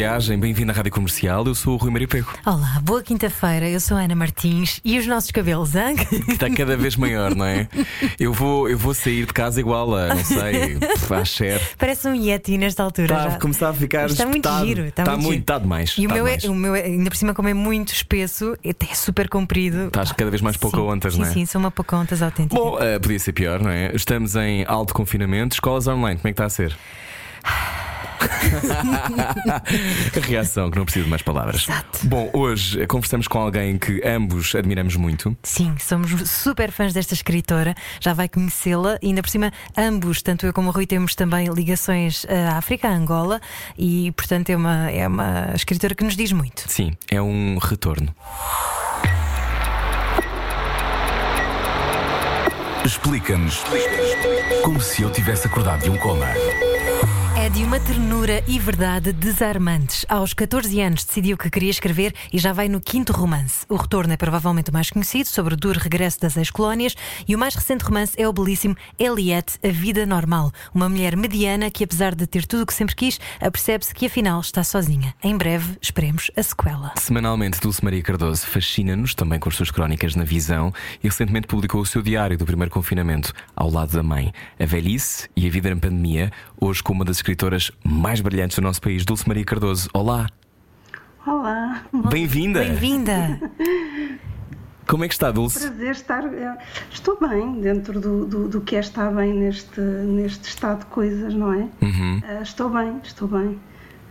Viagem, bem-vindo à Rádio Comercial. Eu sou o Rui Maria Pego, Olá, boa quinta-feira. Eu sou a Ana Martins e os nossos cabelos, hein? que está cada vez maior, não é? Eu vou, eu vou sair de casa igual a, não sei, a Cher. Parece um Yeti nesta altura. Está já. a começar a ficar Está muito espetado. giro. Está, Está muito, muito, giro. está demais. E o está meu, é, demais. o meu é, ainda por cima, como é muito espesso, até é super comprido. Estás cada vez mais Sim, Pocahontas, sim, não é? Sim, sou uma Pocahontas autêntica. Bom, eh, podia ser pior, não é? Estamos em alto confinamento, escolas online, como é que está a ser? reação, que não preciso de mais palavras. Exato. Bom, hoje eh, conversamos com alguém que ambos admiramos muito. Sim, somos super fãs desta escritora, já vai conhecê-la e ainda por cima, ambos, tanto eu como o Rui, temos também ligações à África, à Angola, e portanto é uma, é uma escritora que nos diz muito. Sim, é um retorno. Explica-nos como se eu tivesse acordado de um coma. É de uma ternura e verdade desarmantes. Aos 14 anos decidiu que queria escrever e já vai no quinto romance. O retorno é provavelmente o mais conhecido, sobre o duro regresso das ex-colónias, e o mais recente romance é o belíssimo Eliette, A Vida Normal. Uma mulher mediana que, apesar de ter tudo o que sempre quis, apercebe-se que afinal está sozinha. Em breve, esperemos a sequela. Semanalmente, Dulce Maria Cardoso fascina-nos também com as suas crónicas na visão e recentemente publicou o seu diário do primeiro confinamento, ao lado da mãe. A velhice e a vida na pandemia, hoje com uma das escritoras mais brilhantes do nosso país, Dulce Maria Cardoso. Olá, Olá, bem-vinda! Bem-vinda! Como é que está, Dulce? prazer estar. eh, Estou bem dentro do, do, do que é estar bem neste, neste estado de coisas, não é? Uhum. Eh, Estou bem, estou bem.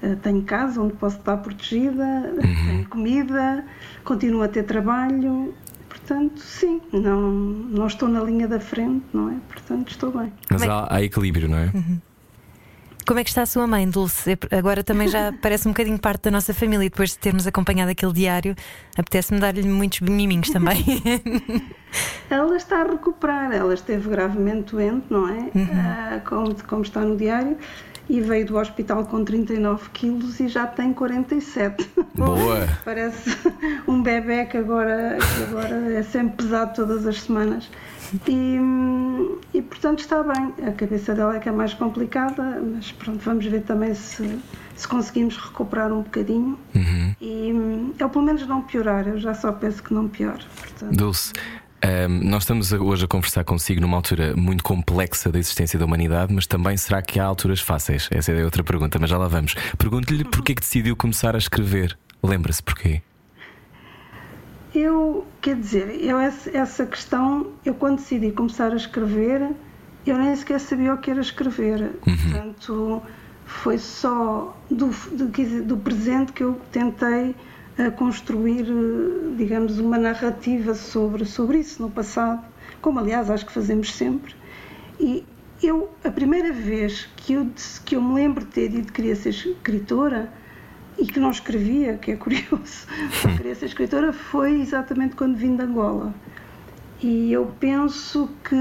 Eh, Tenho casa onde posso estar protegida, Uhum. tenho comida, continuo a ter trabalho. Portanto, sim, não, não estou na linha da frente, não é? Portanto, estou bem. Mas há, há equilíbrio, não é? Como é que está a sua mãe, Dulce? É- Agora também já parece um bocadinho parte da nossa família. e Depois de termos acompanhado aquele diário, apetece-me dar-lhe muitos miminhos também. Ela está a recuperar, ela esteve gravemente doente, não é? Ah, como, como está no diário, e veio do hospital com 39 quilos e já tem 47. Boa! Parece um bebê que agora, que agora é sempre pesado todas as semanas. E, e, portanto está bem. A cabeça dela é que é mais complicada, mas pronto, vamos ver também se, se conseguimos recuperar um bocadinho. Uhum. E eu pelo menos não piorar, eu já só penso que não pior. Portanto, Dulce, ahm, nós estamos hoje a conversar consigo numa altura muito complexa da existência da humanidade, mas também será que há alturas fáceis? Essa é outra pergunta, mas já lá vamos. Pergunto-lhe porquê que decidiu começar a escrever. Lembra-se porquê? Eu, quer dizer, eu essa, questão, eu quando decidi começar a escrever, eu nem sequer sabia o que era escrever. Portanto, foi só do, do, do presente que eu tentei eh, construir, digamos, uma narrativa sobre, sobre isso no passado, como aliás acho que fazemos sempre. E eu, a primeira vez que eu, que eu me lembro de ter dito que queria ser escritora, e que não escrevia, que é curioso, não queria ser escritora, foi exatamente quando vim de Angola. E eu penso que,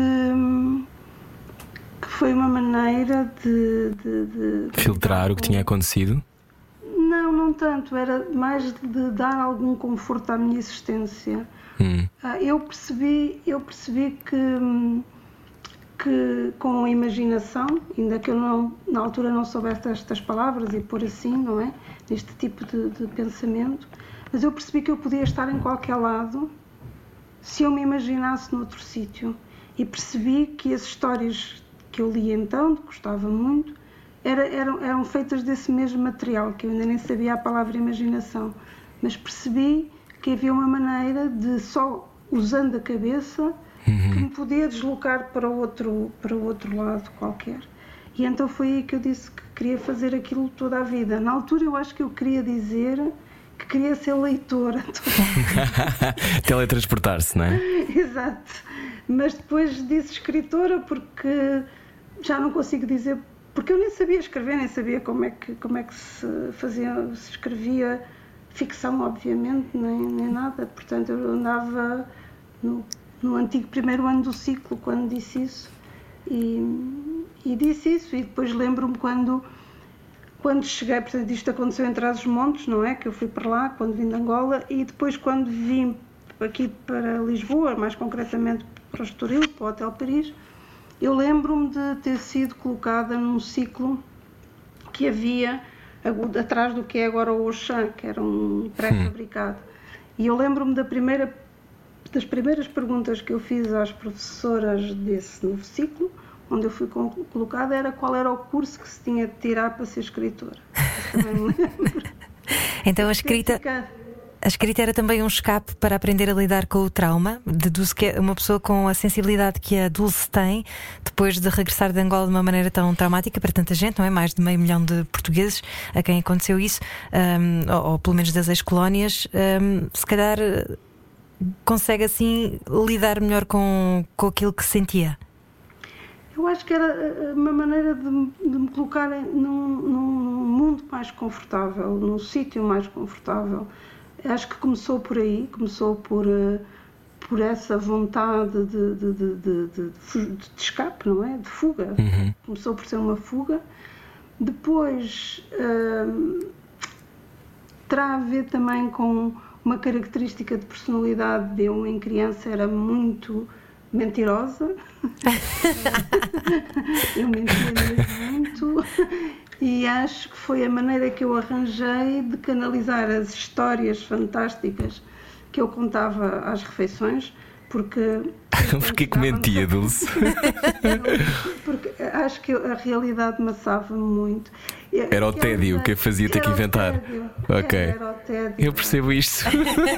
que foi uma maneira de, de- de- Filtrar o que tinha acontecido? Não, não tanto, era mais de dar algum conforto à minha existência. Hum. Ah, eu percebi, eu percebi que, que com a imaginação, ainda que eu não, na altura não soubesse estas palavras e pôr assim, não é? Neste tipo de, de pensamento, mas eu percebi que eu podia estar em qualquer lado se eu me imaginasse noutro sítio. E percebi que as histórias que eu li então, que gostava muito, era- eram, eram feitas desse mesmo material, que eu ainda nem sabia a palavra imaginação. Mas percebi que havia uma maneira de só usando a cabeça que me podia deslocar para outro, para outro lado qualquer. E então foi aí que eu disse que queria fazer aquilo toda a vida. Na altura eu acho que eu queria dizer que queria ser leitora. Teletransportar-se, não é? Exato. Mas depois disse escritora porque já não consigo dizer, porque eu nem sabia escrever, nem sabia como é que, como é que se fazia, se escrevia ficção, obviamente, nem, nem nada. Portanto, eu andava no no antigo primeiro ano do ciclo, quando disse isso. E, e disse isso, e depois lembro-me quando, quando cheguei, portanto, isto aconteceu em Trás-os-Montes, não é? Que eu fui para lá, quando vim de Angola, e depois quando vim aqui para Lisboa, mais concretamente para o Estoril, para o Hotel Paris, eu lembro-me de ter sido colocada num ciclo que havia atrás do que é agora o Auchan, que era um pré-fabricado. E eu lembro-me da primeira das primeiras perguntas que eu fiz às professoras desse novo ciclo, onde eu fui colocada, era qual era o curso que se tinha de tirar para ser escritora. então a escrita. A escrita era também um escape para aprender a lidar com o trauma. Deduzo que é uma pessoa com a sensibilidade que a Dulce tem, depois de regressar de Angola de uma maneira tão traumática para tanta gente, não é? Mais de meio milhão de portugueses a quem aconteceu isso, um, ou, ou, pelo menos das ex-colónias, um, se calhar consegue assim lidar melhor com, com aquilo que sentia? Eu acho que era eh, uma maneira de, de me colocar num, num, mundo mais confortável, num sítio mais confortável. Acho que começou por aí, começou por, eh, por essa vontade de, de, de, de, escape, não é? De fuga. Uhum. Começou por ser uma fuga. Depois uh, terá a ver também com uma característica de personalidade de eu em criança era muito mentirosa. eu mentia muito e acho que foi a maneira que eu arranjei de canalizar as histórias fantásticas que eu contava às refeições, porque. Porquê que mentia, Dulce? porque acho que a realidade maçava-me muito. Era o tédio que fazia ter que inventar. Ok. Era o tédio. Eu percebo isto.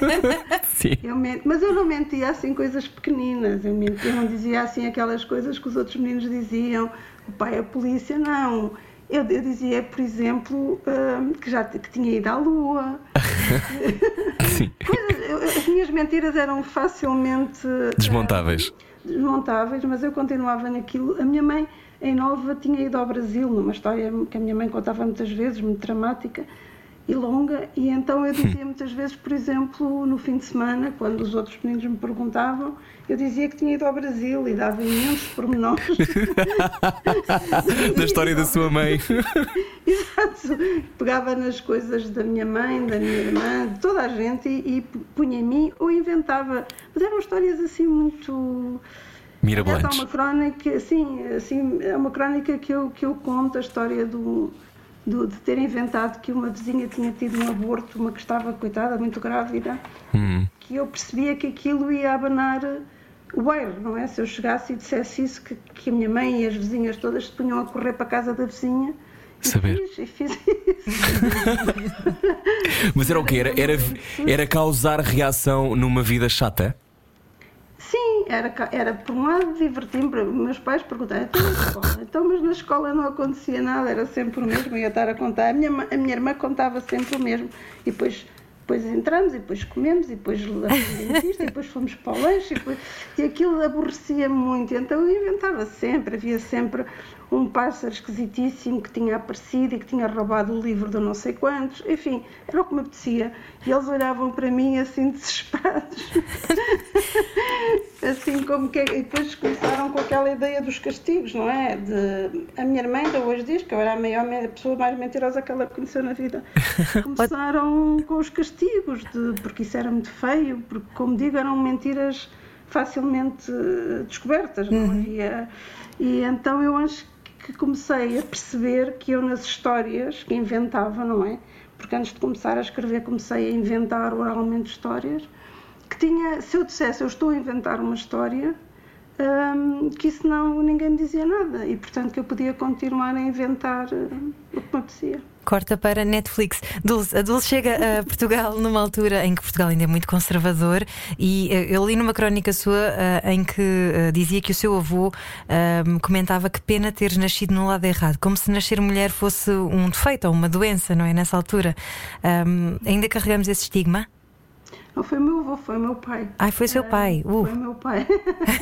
Sim. Eu mas eu não mentia assim coisas pequeninas. Eu, mentia, eu não dizia assim aquelas coisas que os outros meninos diziam. O pai é a polícia, não. Eu, eu dizia, por exemplo, uh, que já que tinha ido à Lua. Sim. Coisas, as minhas mentiras eram facilmente desmontáveis. Uh, desmontáveis, mas eu continuava naquilo. A minha mãe em Nova tinha ido ao Brasil, numa história que a minha mãe contava muitas vezes, muito dramática e longa, e então eu dizia muitas vezes, por exemplo, no fim de semana, quando os outros meninos me perguntavam, eu dizia que tinha ido ao Brasil e dava imensos pormenores. da história da sua mãe. Exato. Pegava nas coisas da minha mãe, da minha irmã, de toda a gente e, e punha em mim ou inventava. Mas eram histórias assim muito Mirabolantes. É uma crónica, sim, assim, é uma crónica que eu, que eu conto a história do, do, de ter inventado que uma vizinha tinha tido um aborto, uma que estava, coitada, muito grávida, hum. que eu percebia que aquilo ia abanar o bairro, não é? Se eu chegasse e dissesse isso, que, que a minha mãe e as vizinhas todas se punham a correr para a casa da vizinha. Saber. E fiz, e fiz isso. Mas era o quê? Era, era, era causar reação numa vida chata? Era, era por um lado divertir-me, meus pais perguntavam, então na escola? Então, mas na escola não acontecia nada, era sempre o mesmo, ia estar a contar. A minha, a minha irmã contava sempre o mesmo. E depois depois entramos, e depois comemos, e depois dentista, e depois fomos para o lanche, e, depois... e aquilo aborrecia-me muito. Então eu inventava sempre, havia sempre um pássaro esquisitíssimo que tinha aparecido e que tinha roubado o livro de não sei quantos, enfim, era o que me apetecia. E eles olhavam para mim assim desesperados, assim como que. E depois começaram com aquela ideia dos castigos, não é? De... A minha irmã ainda hoje diz que eu era a maior a pessoa mais mentirosa que ela conheceu na vida. Começaram com os castigos, de... porque isso era muito feio, porque, como digo, eram mentiras facilmente descobertas, não uhum. havia. E então eu acho comecei a perceber que eu nas histórias que inventava, não é? Porque antes de começar a escrever comecei a inventar oralmente histórias, que tinha, se eu dissesse eu estou a inventar uma história, um, que isso não ninguém me dizia nada e portanto que eu podia continuar a inventar uh, o que me apetecia. Corta para Netflix. Dulce, a Dulce chega a Portugal numa altura em que Portugal ainda é muito conservador e uh, eu li numa crónica sua uh, em que uh, dizia que o seu avô comentava que pena teres nascido no lado errado, como se nascer mulher fosse um defeito ou uma doença, não é? Nessa altura. Um, ainda carregamos esse estigma? Não foi meu avô, foi meu pai. Ai, foi seu pai. Uh. Foi meu pai.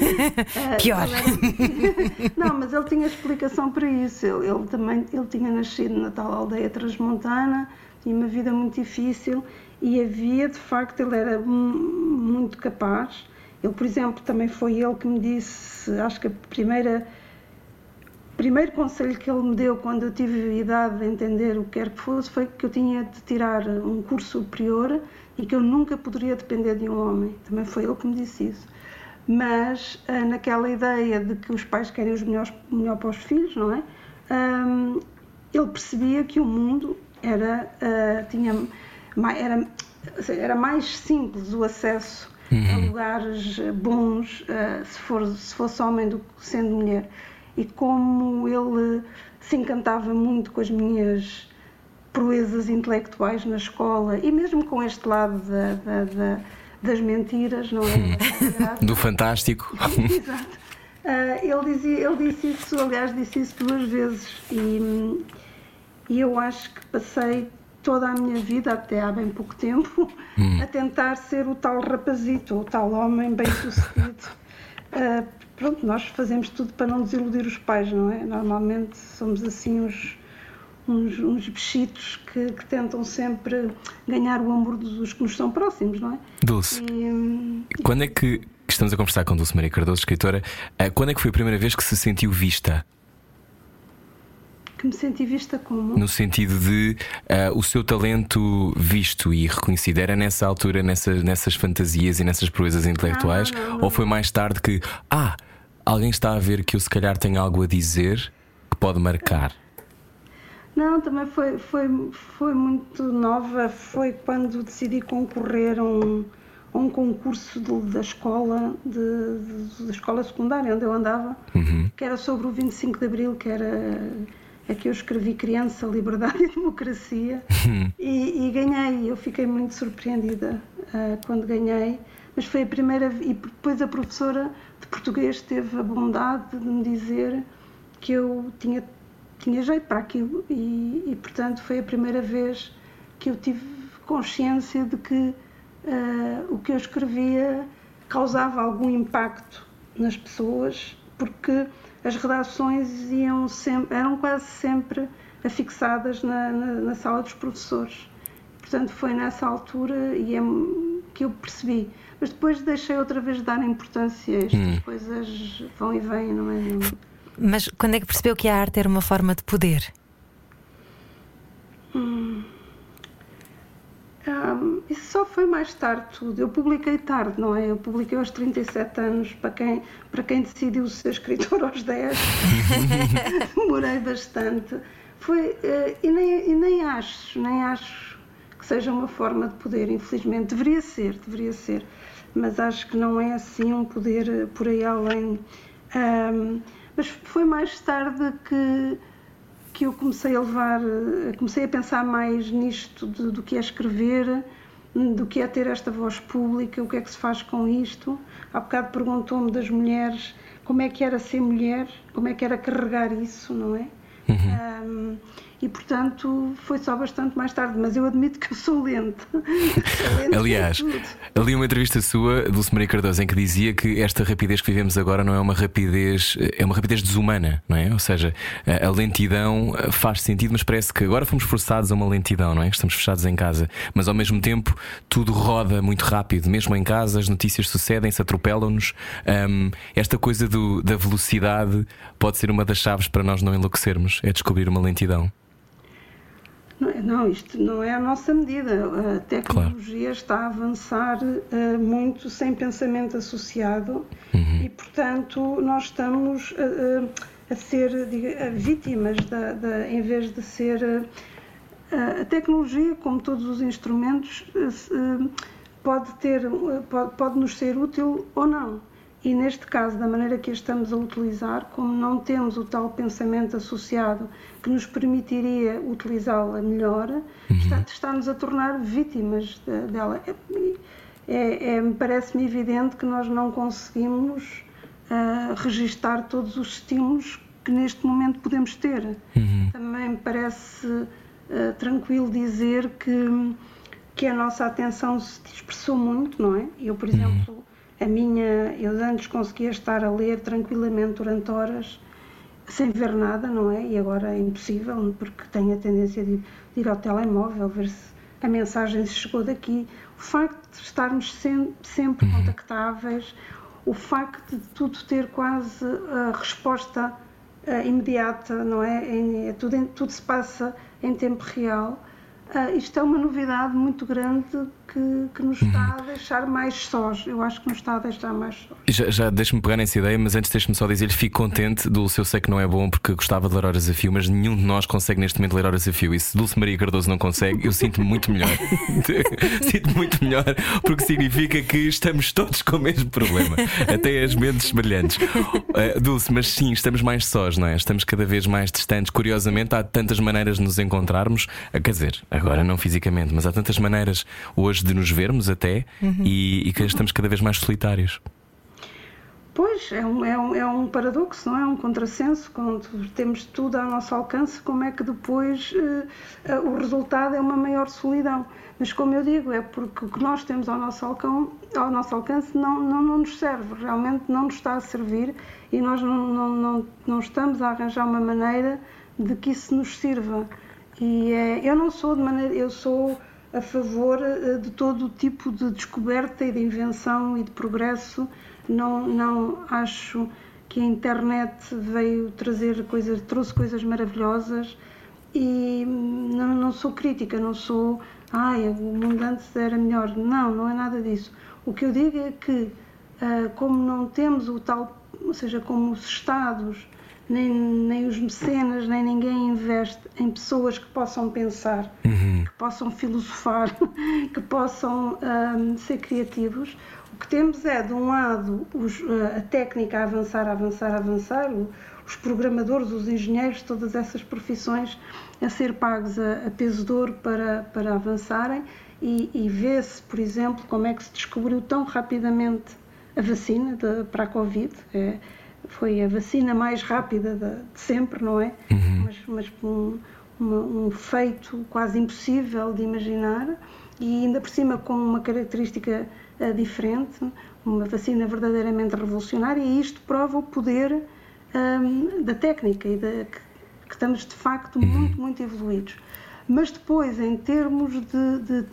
Pior. Não, mas ele tinha explicação para isso. Ele, ele, também ele tinha nascido na tal aldeia transmontana, tinha uma vida muito difícil e havia, de facto, ele era muito capaz Ele, por exemplo, também foi ele que me disse, acho que a primeira primeiro conselho que ele me deu quando eu tive idade de entender o que quer que fosse foi que eu tinha de tirar um curso superior e que eu nunca poderia depender de um homem. Também foi ele que me disse isso. Mas ah, naquela ideia de que os pais querem os melhores, melhor para os filhos, não é? Um, ele percebia que o mundo era, uh, tinha, era, era mais simples o acesso uhum. a lugares bons uh, se, for, se fosse homem do que sendo mulher. E como ele se encantava muito com as minhas proezas intelectuais na escola e mesmo com este lado da, da, da, das mentiras, não é? Do fantástico. Exato. Uh, ele, dizia, ele disse isso, aliás, disse isso duas vezes e, e eu acho que passei toda a minha vida, até há bem pouco tempo, hum. a tentar ser o tal rapazito, o tal homem bem sucedido. Uh, pronto, nós fazemos tudo para não desiludir os pais, não é? Normalmente somos assim uns, uns, uns bichitos que, que, tentam sempre ganhar o amor dos que nos são próximos, não é? Dulce, e, quando é que estamos a conversar com Dulce Maria Cardoso, escritora, uh, quando é que foi a primeira vez que se sentiu vista? que me senti vista como? No sentido de uh, o seu talento visto e reconhecido era nessa altura, nessa, nessas fantasias e nessas proezas intelectuais? Não, não, não. Ou foi mais tarde que, ah, alguém está a ver que eu se calhar tenho algo a dizer que pode marcar? Não, também foi, foi, foi muito nova. Foi quando decidi concorrer a um, a um concurso de, da escola, de, de, da escola secundária onde eu andava, uhum. que era sobre o 25 de Abril, que era é que eu escrevi Criança, Liberdade e Democracia hum. e, e, ganhei. Eu fiquei muito surpreendida uh, quando ganhei, mas foi a primeira. E depois a professora português teve a bondade de me dizer que eu tinha, tinha jeito para aquilo e, e portanto, foi a primeira vez que eu tive consciência de que uh, o que eu escrevia causava algum impacto nas pessoas, porque as redações iam sempre, eram quase sempre afixadas na, na, na sala dos professores. Portanto, foi nessa altura e é, que eu percebi. Mas depois deixei outra vez de dar importância a estas hum. coisas vão e vêm, não é? Mas quando é que percebeu que a arte era uma forma de poder? Hum. Um, isso só foi mais tarde tudo. Eu publiquei tarde, não é? Eu publiquei aos 37 anos, para quem, para quem decidiu ser escritor aos 10. Demorei bastante. Foi, uh, e, nem, e nem acho, nem acho que seja uma forma de poder, infelizmente. Deveria ser, deveria ser. Mas acho que não é assim um poder eh, por aí além. Um, mas foi mais tarde que que eu comecei a levar, eh, comecei a pensar mais nisto de, do que é escrever, do que é ter esta voz pública, o que é que se faz com isto. Há bocado perguntou-me das mulheres como é que era ser mulher, como é que era carregar isso, não é? Uhum. Um, e portanto foi só bastante mais tarde, mas eu admito que eu sou lenta. Aliás, ali uma entrevista sua, Dulce Maria Cardoso, em que dizia que esta rapidez que vivemos agora não é uma rapidez, é uma rapidez desumana, não é? Ou seja, a lentidão faz sentido, mas parece que agora fomos forçados a uma lentidão, não é? Estamos fechados em casa, mas ao mesmo tempo tudo roda muito rápido, mesmo em casa, as notícias sucedem-se, atropelam-nos. Um, esta coisa do, da velocidade pode ser uma das chaves para nós não enlouquecermos, é descobrir uma lentidão. Não, é, não, isto não é a nossa medida. A tecnologia claro. está a avançar uh, muito sem pensamento associado uhum. e, portanto, nós estamos uh, a ser diga, vítimas, da, da, em vez de ser. Uh, a tecnologia, como todos os instrumentos, pode, ter, pode, pode nos ser útil ou não. E neste caso, da maneira que a estamos a utilizar, como não temos o tal pensamento associado que nos permitiria utilizá-la melhor, uhum. está, está-nos a tornar vítimas de, dela. É, é, é, Parece-me evidente que nós não conseguimos uh, registar todos os estímulos que neste momento podemos ter. Uhum. Também me parece uh, tranquilo dizer que, que a nossa atenção se dispersou muito, não é? Eu, por uhum. A minha, eu antes conseguia estar a ler tranquilamente durante horas sem ver nada, não é? E agora é impossível porque tenho a tendência de, de ir ao telemóvel ver se a mensagem chegou daqui, o facto de estarmos sem, sempre uhum. contactáveis, o facto de tudo ter quase a resposta uh, imediata, não é? Em, é tudo, tudo se passa em tempo real. Uh, isto é uma novidade muito grande que, que nos está a deixar mais sós. Eu acho que nos está a deixar mais sós. Já, já deixe-me pegar nessa ideia, mas antes deixe-me só dizer-lhe: fico contente. Dulce, eu sei que não é bom porque gostava de ler horas a fio, mas nenhum de nós consegue neste momento ler horas a fio. E se Dulce Maria Cardoso não consegue, eu sinto-me muito melhor. sinto-me muito melhor porque significa que estamos todos com o mesmo problema, até as mentes brilhantes. Uh, Dulce, mas sim, estamos mais sós, não é? Estamos cada vez mais distantes. Curiosamente, há tantas maneiras de nos encontrarmos, uh, quer dizer, agora não fisicamente, mas há tantas maneiras hoje de nos vermos até uhum. e, e que estamos cada vez mais solitários. Pois, é um, é, um, é um paradoxo, não é? Um contrassenso. Quando temos tudo ao nosso alcance, como é que depois uh, uh, o resultado é uma maior solidão? Mas, como eu digo, é porque o que nós temos ao nosso, alcance, ao nosso alcance não, não, não nos serve, realmente não nos está a servir e nós não, não, não, não estamos a arranjar uma maneira de que isso nos sirva. E é, eu não sou de maneira. Eu sou a favor eh, de todo o tipo de descoberta e de invenção e de progresso. Não, não acho que a internet veio trazer coisas, trouxe coisas maravilhosas e não, não sou crítica, não sou, ai, o mundo antes era melhor. Não, não é nada disso. O que eu digo é que, ah, como não temos o tal, ou seja, como os Estados nem, nem os mecenas, nem ninguém investe em pessoas que possam pensar, uhum. que possam filosofar, que possam um, ser criativos. O que temos é, de um lado, os, uh, a técnica a avançar, a avançar, a avançar, os programadores, os engenheiros, todas essas profissões a ser pagos a, a peso de ouro para, para avançarem e, e vê-se, por exemplo, como é que se descobriu tão rapidamente a vacina de, para a Covid. É, foi a vacina mais rápida de, de sempre, não é? Uhum. Mas, mas um, um feito quase impossível de imaginar e ainda por cima com uma característica uh, diferente, uma vacina verdadeiramente revolucionária e isto prova o poder um, ehm, da técnica e da, que, que, estamos de facto uhum. muito, muito evoluídos. Mas depois, em termos de, de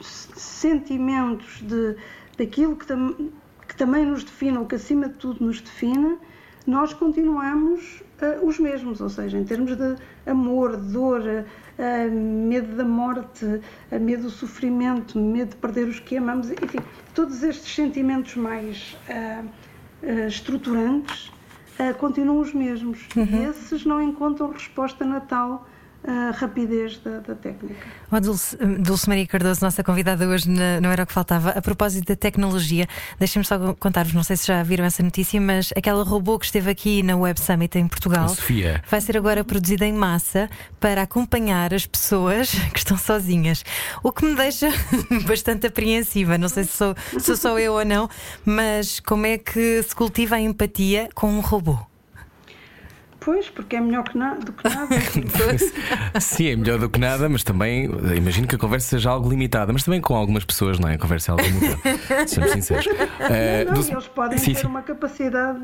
sentimentos, de, daquilo que, tam, que também nos define, ou que acima de tudo nos define, nós continuamos uh, os mesmos, ou seja, em termos de amor, dor, uh, medo da morte, uh, medo do sofrimento, medo de perder os que amamos, enfim, todos estes sentimentos mais estruturantes continuam os mesmos. Uhum. E esses não encontram resposta natal a rapidez da, da técnica. Oh, Dulce, Dulce, Maria Cardoso, nossa convidada hoje na, não era o que faltava. A propósito da tecnologia, deixem-me só contar-vos, não sei se já viram essa notícia, mas aquela robô que esteve aqui na Web Summit em Portugal Sofia. vai ser agora produzida em massa para acompanhar as pessoas que estão sozinhas. O que me deixa bastante apreensiva. Não sei se sou, se sou eu ou não, mas como é que se cultiva a empatia com um robô? Pois, porque é melhor que na, do que nada. Sim, é melhor do que nada, mas também imagino que a conversa seja algo limitada, mas também com algumas pessoas, não é? A conversa é algo limitada. Sejamos sinceros. Uh, não, dos... Eles podem sim, ter sim. uma capacidade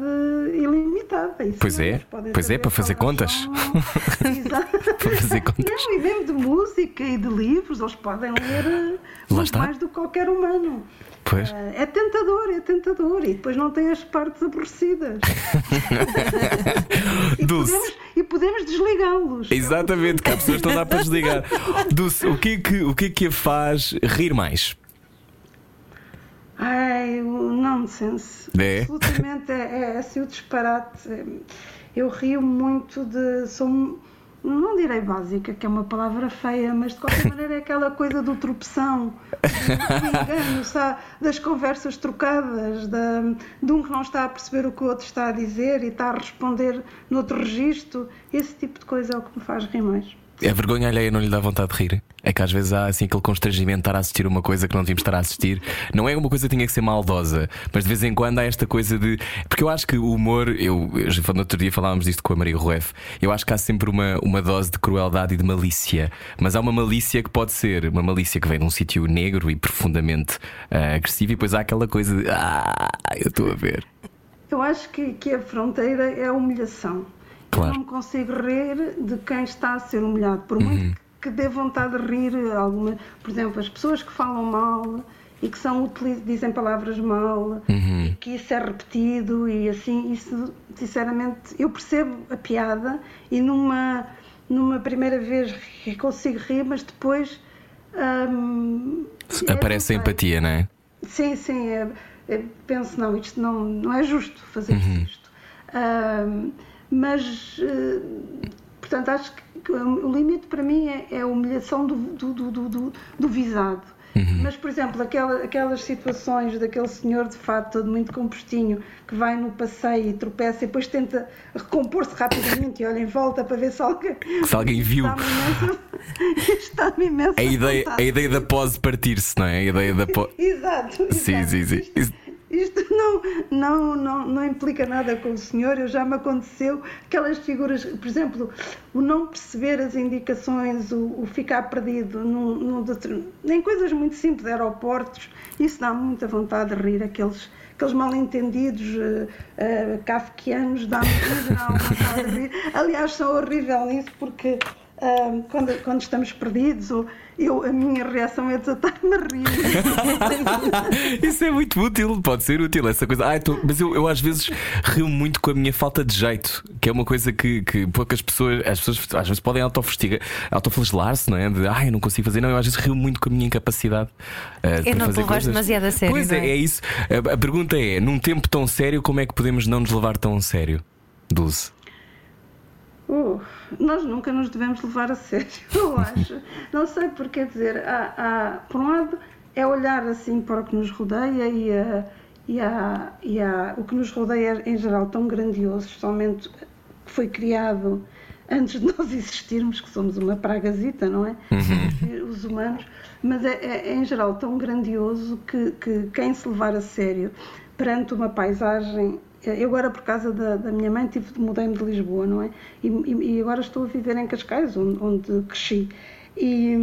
ilimitada. Isso pois é, pois é, para fazer contas. Exato. para fazer contas. Não, e mesmo de música e de livros, eles podem ler muito mais do que qualquer humano. Pois. É tentador, é tentador. E depois não tem as partes aborrecidas. e, podemos, e podemos desligá-los. Exatamente, que há pessoas que não dá para desligar. Dulce, o que, é que, o que é que a faz rir mais? Ai, o nonsense. É? Absolutamente, é, é assim o disparate. Eu rio muito de. Sou, não direi básica, que é uma palavra feia, mas de qualquer maneira é aquela coisa do tropeção, do engano, sabe? das conversas trocadas, da, de um que não está a perceber o que o outro está a dizer e está a responder noutro registro. Esse tipo de coisa é o que me faz rir mais. A vergonha alheia não lhe dá vontade de rir? É que às vezes há assim aquele constrangimento de estar a assistir uma coisa que não devíamos estar a assistir. Não é uma coisa que tinha que ser maldosa, mas de vez em quando há esta coisa de. Porque eu acho que o humor, eu, eu no outro dia falávamos disto com a Maria Rueff, eu acho que há sempre uma, uma dose de crueldade e de malícia. Mas há uma malícia que pode ser uma malícia que vem de um sítio negro e profundamente uh, agressivo, e depois há aquela coisa de. Ah, eu estou a ver. Eu acho que, que a fronteira é a humilhação. Claro. Eu não consigo rir de quem está a ser humilhado, por muito uhum. que dê vontade de rir. Alguma, por exemplo, as pessoas que falam mal e que são utiliz- dizem palavras mal e que isso é repetido e assim, isso sinceramente eu percebo a piada e numa, numa primeira vez consigo rir, mas depois hum, é, Aparece a não sei. empatia, não é? Sim, sim, é- é- penso não, isto não, não é justo fazer isto. Ahm, mas, eh, portanto, acho que o limite para mim é, é a humilhação do, do, do, do, do- do visado. Mas, por exemplo, aquela, aquelas situações daquele senhor de fato todo muito compostinho que vai no passeio e tropeça e depois tenta recompor-se rapidamente e olha em volta para ver se alguém, Se alguém viu. Está-me imensa, está-me imensa A ideia, a ideia da pose partir-se, não é? A ideia da pose. Exato. Sim, exato. sim, sim. Isto, Isso- isto não, não, não, não implica nada com o senhor. Eu já me aconteceu aquelas figuras, por exemplo, o não perceber as indicações, o, o ficar perdido, num, num nem coisas muito simples, aeroportos. Isso dá muita vontade de rir, aqueles. Aqueles mal-entendidos uh, uh, kafkianos dá-me em vontade de rir. Aliás, sou horrível nisso porque ah, quando, quando estamos perdidos, ou eu, a minha reação é desatar-me a rir. Isso é muito útil, pode ser útil essa coisa. Ai, tô- mas eu, eu às vezes rio muito com a minha falta de jeito, que é uma coisa que, que poucas pessoas, as pessoas às vezes podem autoflagelar- autoflagelar-se, não é? De ai, eu não consigo fazer, não. Eu às vezes rio muito com a minha incapacidade. ah, para não te fazer levares coisas. demasiado a sério, Pois é, é? é isso. A, a pergunta é: num tempo tão sério, como é que podemos não nos levar tão a sério? Dulce. Uh, nós nunca nos devemos levar a sério, eu acho. Não sei porque, quer dizer, há, há- por um lado é olhar assim para o que nos rodeia e, a- e, a- e a- o que nos rodeia é, em geral tão grandioso, somente que foi criado antes de nós existirmos, que somos uma pragazita, não é? Os humanos, mas é, é- é, em geral tão grandioso que, que quem se levar a sério perante uma paisagem. Eu agora, por causa da, da minha mãe, tive, mudei-me de Lisboa, não é? E, e- e agora estou a viver em Cascais, onde, onde cresci. E,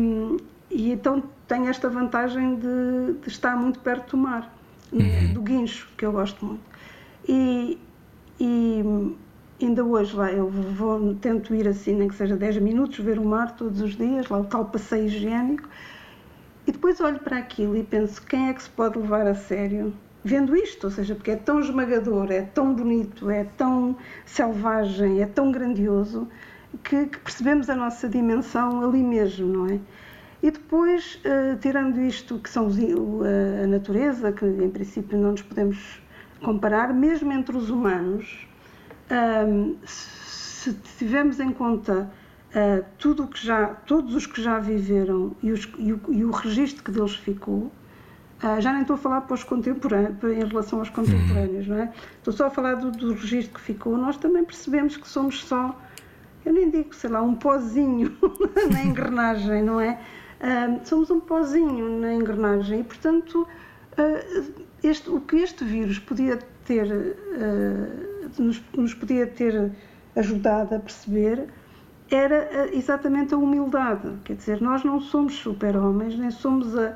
e então tenho esta vantagem de, de estar muito perto do mar, do guincho, que eu gosto muito. E, e ainda hoje lá eu vou, tento ir assim, nem que seja 10 minutos, ver o mar todos os dias, lá o tal passeio higiênico. E depois olho para aquilo e penso: quem é que se pode levar a sério vendo isto? Ou seja, porque é tão esmagador, é tão bonito, é tão selvagem, é tão grandioso que, que percebemos a nossa dimensão ali mesmo, não é? E depois, eh, tirando isto que são os a- natureza, que em princípio não nos podemos comparar, mesmo entre os humanos, Ahm, se tivermos em conta ah, tudo que já, todos os que já viveram e, os- e o, e o registro que deles ficou, ah, já nem estou a falar para os contemporâneos, em relação aos contemporâneos, não é? Estou só a falar do, do registro que ficou. Nós também percebemos que somos só, eu nem digo, sei lá, um pozinho na engrenagem, não é? Ah, somos um pozinho na engrenagem e, portanto, ah, este- o que este vírus podia ter, nos, nos podia ter ajudado a perceber era exatamente a humildade. Quer dizer, nós não somos super-homens, nem somos a-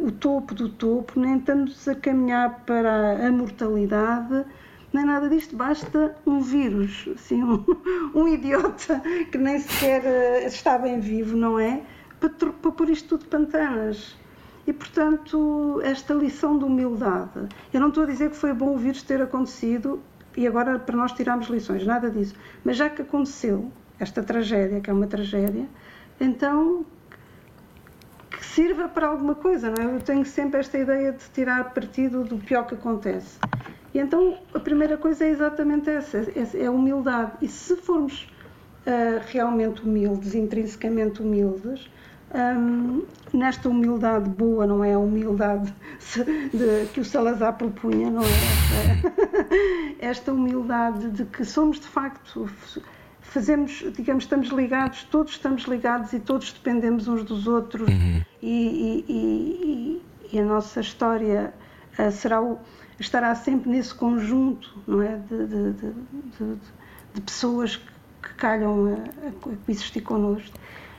o topo do topo, nem estamos a caminhar para a mortalidade, nem nada disto. Basta um vírus, assim, um, um idiota que nem sequer ah, está bem vivo, não é? Para, para pôr isto tudo de pantanas. E, portanto, esta lição de humildade. Eu não estou a dizer que foi bom o vírus ter acontecido e agora para nós tirarmos lições, nada disso. Mas já que aconteceu esta tragédia, que é uma tragédia, então que sirva para alguma coisa, não é? Eu tenho sempre esta ideia de tirar partido do pior que acontece. E então a primeira coisa é exatamente essa, é é a humildade. E se formos ah, realmente humildes, intrinsecamente humildes, hum, nesta humildade boa, não é a humildade de- que o Salazar propunha, não é? Esta, humildade de que somos de facto, fazemos, digamos, estamos ligados, todos estamos ligados e todos dependemos uns dos outros e, e- e- e- e a nossa história ah, será o- estará sempre nesse conjunto, não é? de, de- de- de- de pessoas que calham a, a coexistir connosco.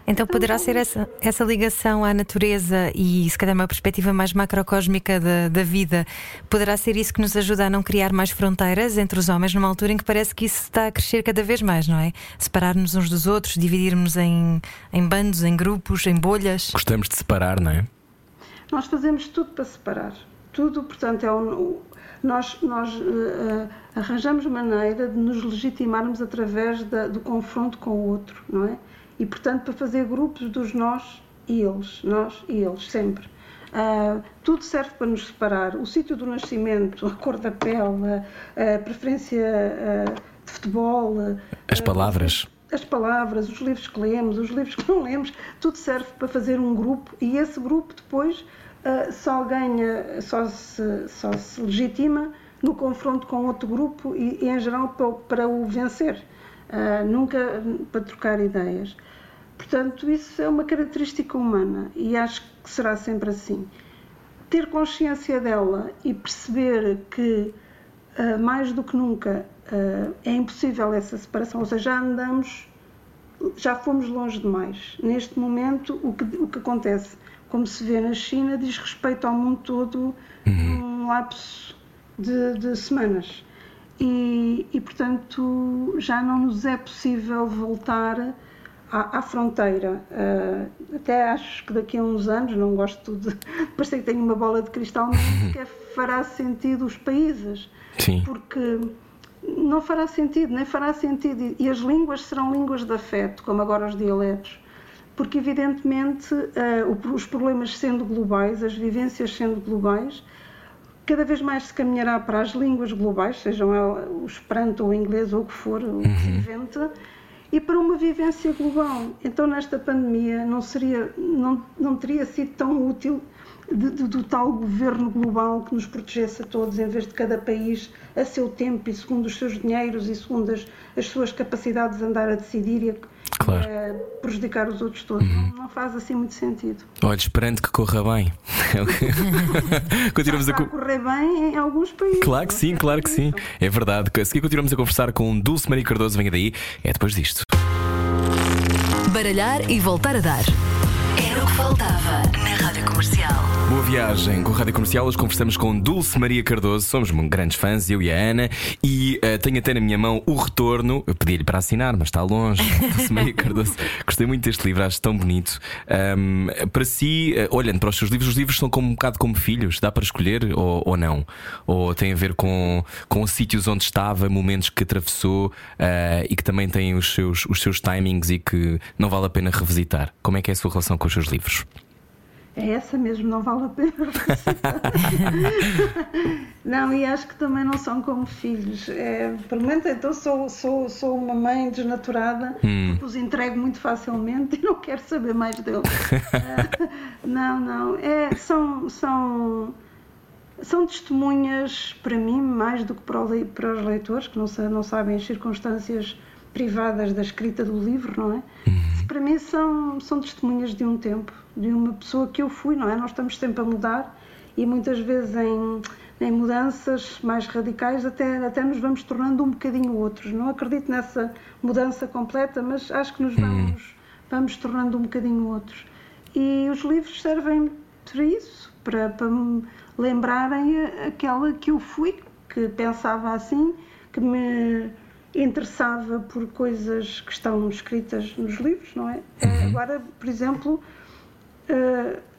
Então poderá ser essa, essa ligação à natureza e se calhar uma perspectiva mais macrocósmica da, da vida, poderá ser isso que nos ajuda a não criar mais fronteiras entre os homens numa altura em que parece que isso está a crescer cada vez mais, não é? Separar-nos uns dos outros, dividirmos em, em bandos, em grupos, em bolhas. Gostamos de separar, não é? Nós fazemos tudo para separar. Tudo, portanto, é um, nós, nós uh, arranjamos maneira de nos legitimarmos através da, do confronto com o outro, não é? E, portanto, para fazer grupos dos nós e eles, nós e eles, sempre. Uh, tudo serve para nos separar. O sítio do nascimento, a cor da pele, a, a preferência uh, de futebol, as palavras. As palavras, os livros que lemos, os livros que não lemos, tudo serve para fazer um grupo e esse grupo depois só ganha, só se, só se legitima no confronto com outro grupo e, e em geral, para, para o vencer, nunca para trocar ideias. Portanto, isso é uma característica humana e acho que será sempre assim. Ter consciência dela e perceber que, uh, mais do que nunca, uh, é impossível essa separação, ou seja, já andamos, já fomos longe demais. Neste momento, o que, o que acontece, como se vê na China, diz respeito ao mundo todo uhum. num lapso de, de semanas. E, e, portanto, já não nos é possível voltar à, à fronteira. Uh, até acho que daqui a uns anos, não gosto de parecer que tenho uma bola de cristal, mas que fará sentido os países. Sim. Porque não fará sentido, nem fará sentido. E as línguas serão línguas de afeto, como agora os dialetos. Porque, evidentemente, uh, os problemas sendo globais, as vivências sendo globais, cada vez mais se caminhará para as línguas globais, sejam o esperanto ou o inglês ou o que for, o que se invente, e para uma vivência global. Então, nesta pandemia, não, seria, não, não teria sido tão útil de, de, do tal governo global que nos protegesse a todos, em vez de cada país a seu tempo e segundo os seus dinheiros e segundo as, as suas capacidades de andar a decidir e a, claro. a prejudicar os outros todos. Uhum. Não, não, faz assim muito sentido. Olha, esperando que corra bem. continuamos a correr bem em alguns países. Claro que sim, claro que sim. É verdade. A seguir continuamos a conversar com Dulce Maria Cardoso. Venha daí, é depois disto. Baralhar e voltar a dar. Era o que faltava na Rádio Comercial. Boa viagem com a Rádio Comercial. Hoje conversamos com Dulce Maria Cardoso. Somos grandes fãs, eu e a Ana. E uh, tenho até na minha mão o retorno. Eu pedi-lhe para assinar, mas está longe. Dulce Maria Cardoso. Gostei muito deste livro, acho tão bonito. Um, para si, uh, olhando para os seus livros, os livros são como, um bocado como filhos. Dá para escolher ou, ou não? Ou tem a ver com, com os sítios onde estava, momentos que atravessou uh, e que também têm os seus, os seus timings e que não vale a pena revisitar? Como é que é a sua relação com os seus livros? É essa mesmo, não vale a pena Não, e acho que também não são como filhos. É, pelo menos então sou, sou, sou uma mãe desnaturada, hum. os entrego muito facilmente e não quero saber mais deles. não, não. É, são, são, são testemunhas para mim, mais do que para, o, para os leitores, que não, não sabem as circunstâncias privadas da escrita do livro, não é? Uhum. Para mim são, são testemunhas de um tempo, de uma pessoa que eu fui, não é? Nós estamos sempre a mudar e muitas vezes em, em mudanças mais radicais até, até nos vamos tornando um bocadinho outros. Não acredito nessa mudança completa, mas acho que nos uhum. vamos, vamos tornando um bocadinho outros. E os livros servem para isso, para, para me lembrarem aquela que eu fui, que pensava assim, que me interessava por coisas que estão escritas nos livros, não é? Uhum. Agora, por exemplo,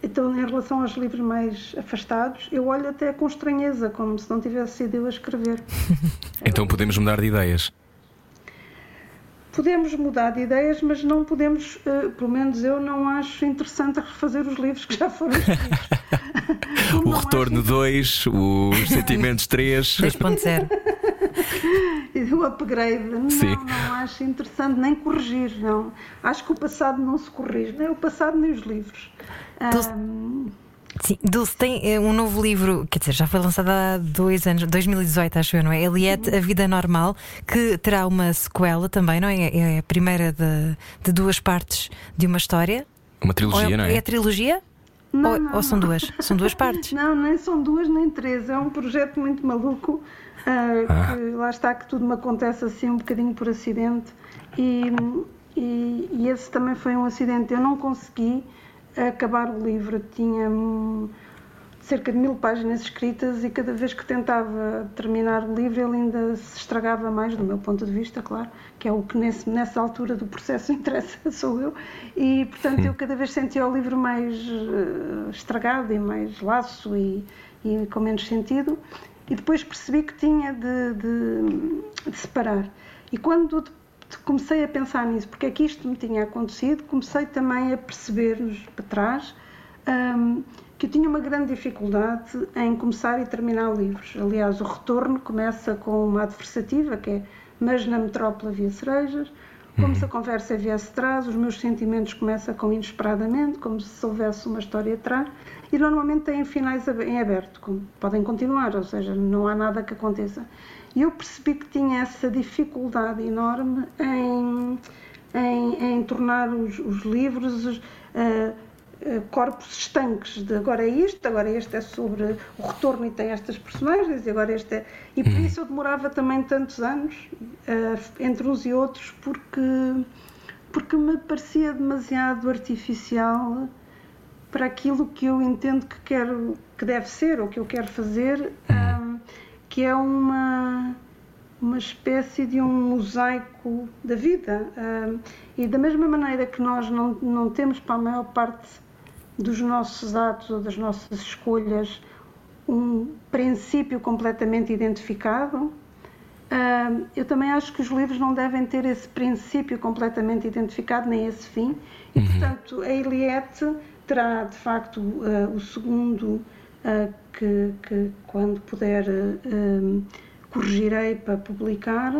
então em relação aos livros mais afastados, eu olho até com estranheza, como se não tivesse sido eu a escrever. então podemos mudar de ideias. Podemos mudar de ideias, mas não podemos, uh, pelo menos eu não acho interessante refazer os livros que já foram escritos. o Retorno 2, os Sentimentos 3. 2.0. o upgrade. Não, Sim. não acho interessante nem corrigir, não. Acho que o passado não se corrige, nem o passado nem os livros. Dulce, um... Sim, Dulce tem eh, um novo livro, quer dizer, já foi lançado há dois anos, 2018, acho eu, não é? Eliette, A Vida Normal, que terá uma sequela também, não é? É a primeira de, de duas partes de uma história. Uma trilogia, é, não é? É a trilogia? Não, ou, não, ou, são duas? São duas partes? Não, nem são duas nem três. É um projeto muito maluco. Uh, ah. que lá está que tudo me acontece assim um bocadinho por acidente. E, e, e esse também foi um acidente. Eu não consegui acabar o livro, tinha hum, cerca de mil páginas escritas e cada vez que tentava terminar o livro ele ainda se estragava mais, do meu ponto de vista, claro, que é o que nesse, nessa altura do processo interessa, sou eu, e portanto eu cada vez sentia o livro mais uh, estragado e mais laço e, e, com menos sentido, e depois percebi que tinha de, de, de separar. E quando comecei a pensar nisso, porque é que isto me tinha acontecido, comecei também a perceber-nos para trás. Um, que eu tinha uma grande dificuldade em começar e terminar livros. Aliás, o retorno começa com uma adversativa, que é Mas na metrópole havia cerejas, como se a conversa viesse atrás, os meus sentimentos começam com inesperadamente, como se houvesse uma história atrás, e normalmente têm finais em aberto, podem continuar, ou seja, não há nada que aconteça. E eu percebi que tinha essa dificuldade enorme em, em, em tornar os, os livros. Uh, corpos estanques de agora é isto, agora este é sobre o retorno e tem estas personagens, e agora este é. E por uhum. isso eu demorava também tantos anos uh, entre uns e outros, porque, porque me parecia demasiado artificial para aquilo que eu entendo que quero que deve ser ou que eu quero fazer, um, uhum. que é uma uma espécie de um mosaico da vida. E da mesma maneira que nós não, não temos para a maior parte dos nossos atos ou das nossas escolhas um princípio completamente identificado. eu também acho que os livros não devem ter esse princípio completamente identificado, nem esse fim, e uhum. portanto a Eliette terá de facto uh, o segundo uh, que, que, quando puder corrigirei para publicar,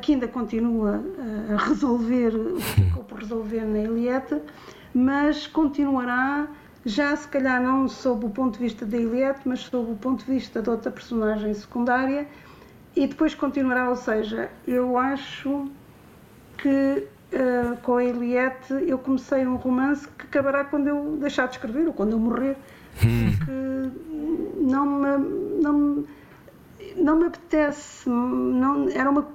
que ainda continua a resolver o que ficou por resolver na Eliette mas continuará já se calhar não sob o ponto de vista da Eliette, mas sob o ponto de vista de outra personagem secundária e depois continuará, ou seja, eu acho que uh, com a Eliette eu comecei um romance que acabará quando eu deixar de escrever ou quando eu morrer, hum. porque não me, não, não me apetece, não, era uma,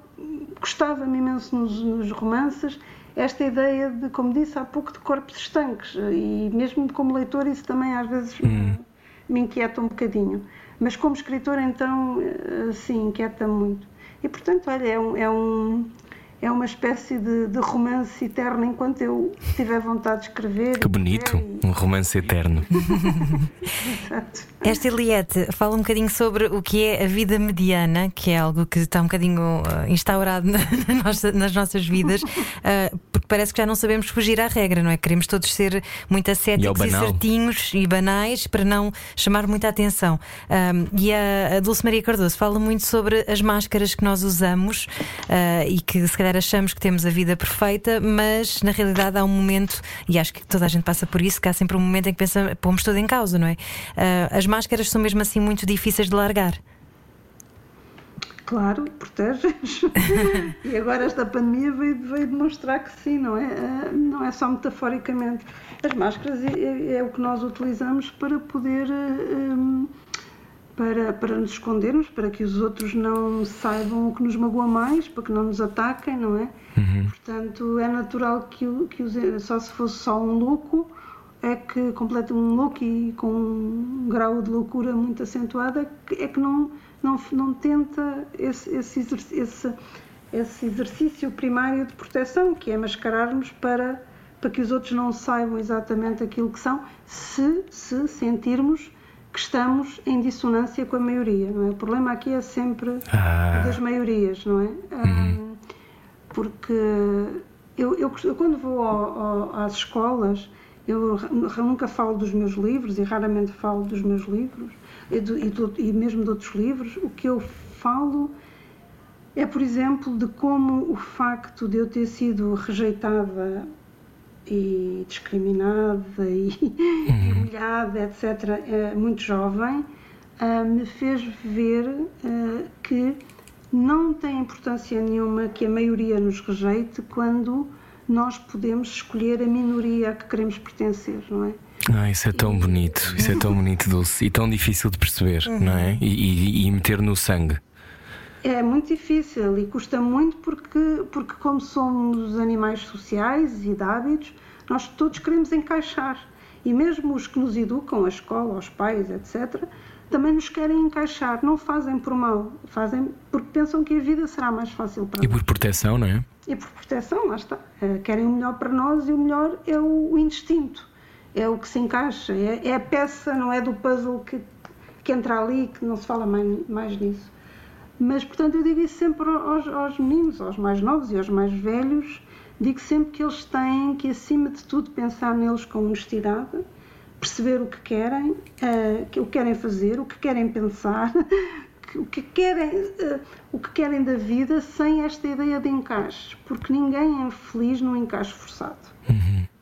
gostava-me imenso nos, nos romances esta ideia de, como disse há pouco, de corpos estanques. E mesmo como leitor, isso também às vezes hum. me inquieta um bocadinho. Mas como escritor, então, eh, sim, inquieta muito. E portanto, olha, é um, é um é uma espécie de, de, romance eterno enquanto eu tiver vontade de escrever. Que bonito, e... um romance eterno. Exato. Esta Eliette fala um bocadinho sobre o que é a vida mediana, que é algo que está um bocadinho uh, instaurado na, na nossa, nas nossas vidas, uh, porque parece que já não sabemos fugir à regra, não é? Queremos todos ser muito ascéticos e, e certinhos e banais para não chamar muita atenção. Um, e a, a Dulce Maria Cardoso fala muito sobre as máscaras que nós usamos uh, e que se calhar calhar achamos que temos a vida perfeita, mas na realidade há um momento, e acho que toda a gente passa por isso, que há sempre um momento em que pensa, pomos tudo em causa, não é? Uh, as máscaras são mesmo assim muito difíceis de largar. Claro, proteges. e agora esta pandemia veio, veio, demonstrar que sim, não é? Ah, não é só metaforicamente. As máscaras é, é, é o que nós utilizamos para poder. Um, ah, para, para nos escondermos, para que os outros não saibam o que nos magoa mais, para que não nos ataquem, não é? Uhum. Portanto, é natural que, que os, só se fosse só um louco, é que completa um louco e com um grau de loucura muito acentuado, é que, é que não, não, não tenta esse, esse, esse, esse exercício primário de proteção, que é mascararmos para, para que os outros não saibam exatamente aquilo que são, se, se sentirmos que estamos em dissonância com a maioria, não é? O problema aqui é sempre ah. das maiorias, não é? Uhum. porque eu, eu, eu, quando vou ao, ao, às escolas, eu nunca falo dos meus livros e raramente falo dos meus livros e, do, e, do, e mesmo de outros livros. O que eu falo é, por exemplo, de como o facto de eu ter sido rejeitada e discriminada e, uhum. humilhada, etc., eh, muito jovem, eh, me fez ver eh, que não tem importância nenhuma que a maioria nos rejeite quando nós podemos escolher a minoria a que queremos pertencer, não é? Ah, isso é tão bonito, isso é tão bonito, Dulce, e tão difícil de perceber, uhum. não é? E, e, e meter no sangue. É muito difícil e custa muito porque, porque como somos animais sociais e de hábitos, nós todos queremos encaixar. E mesmo os que nos educam, a escola, os pais, etc., também nos querem encaixar. Não fazem por mal, fazem porque pensam que a vida será mais fácil para E nós. por proteção, não é? E por proteção, lá está. Eh, Querem o melhor para nós e o melhor é o, o instinto. É o que se encaixa. É, é a peça, não é do puzzle que, que entra ali, que não se fala mais, mais nisso. Mas, portanto, eu digo isso sempre aos, aos meninos, aos mais novos e aos mais velhos. Digo sempre que eles têm que, acima de tudo, pensar neles com honestidade, perceber o que querem, que- o que querem fazer, o que querem pensar, o que querem, eh, o que querem da vida sem esta ideia de encaixe, porque ninguém é feliz num encaixe forçado.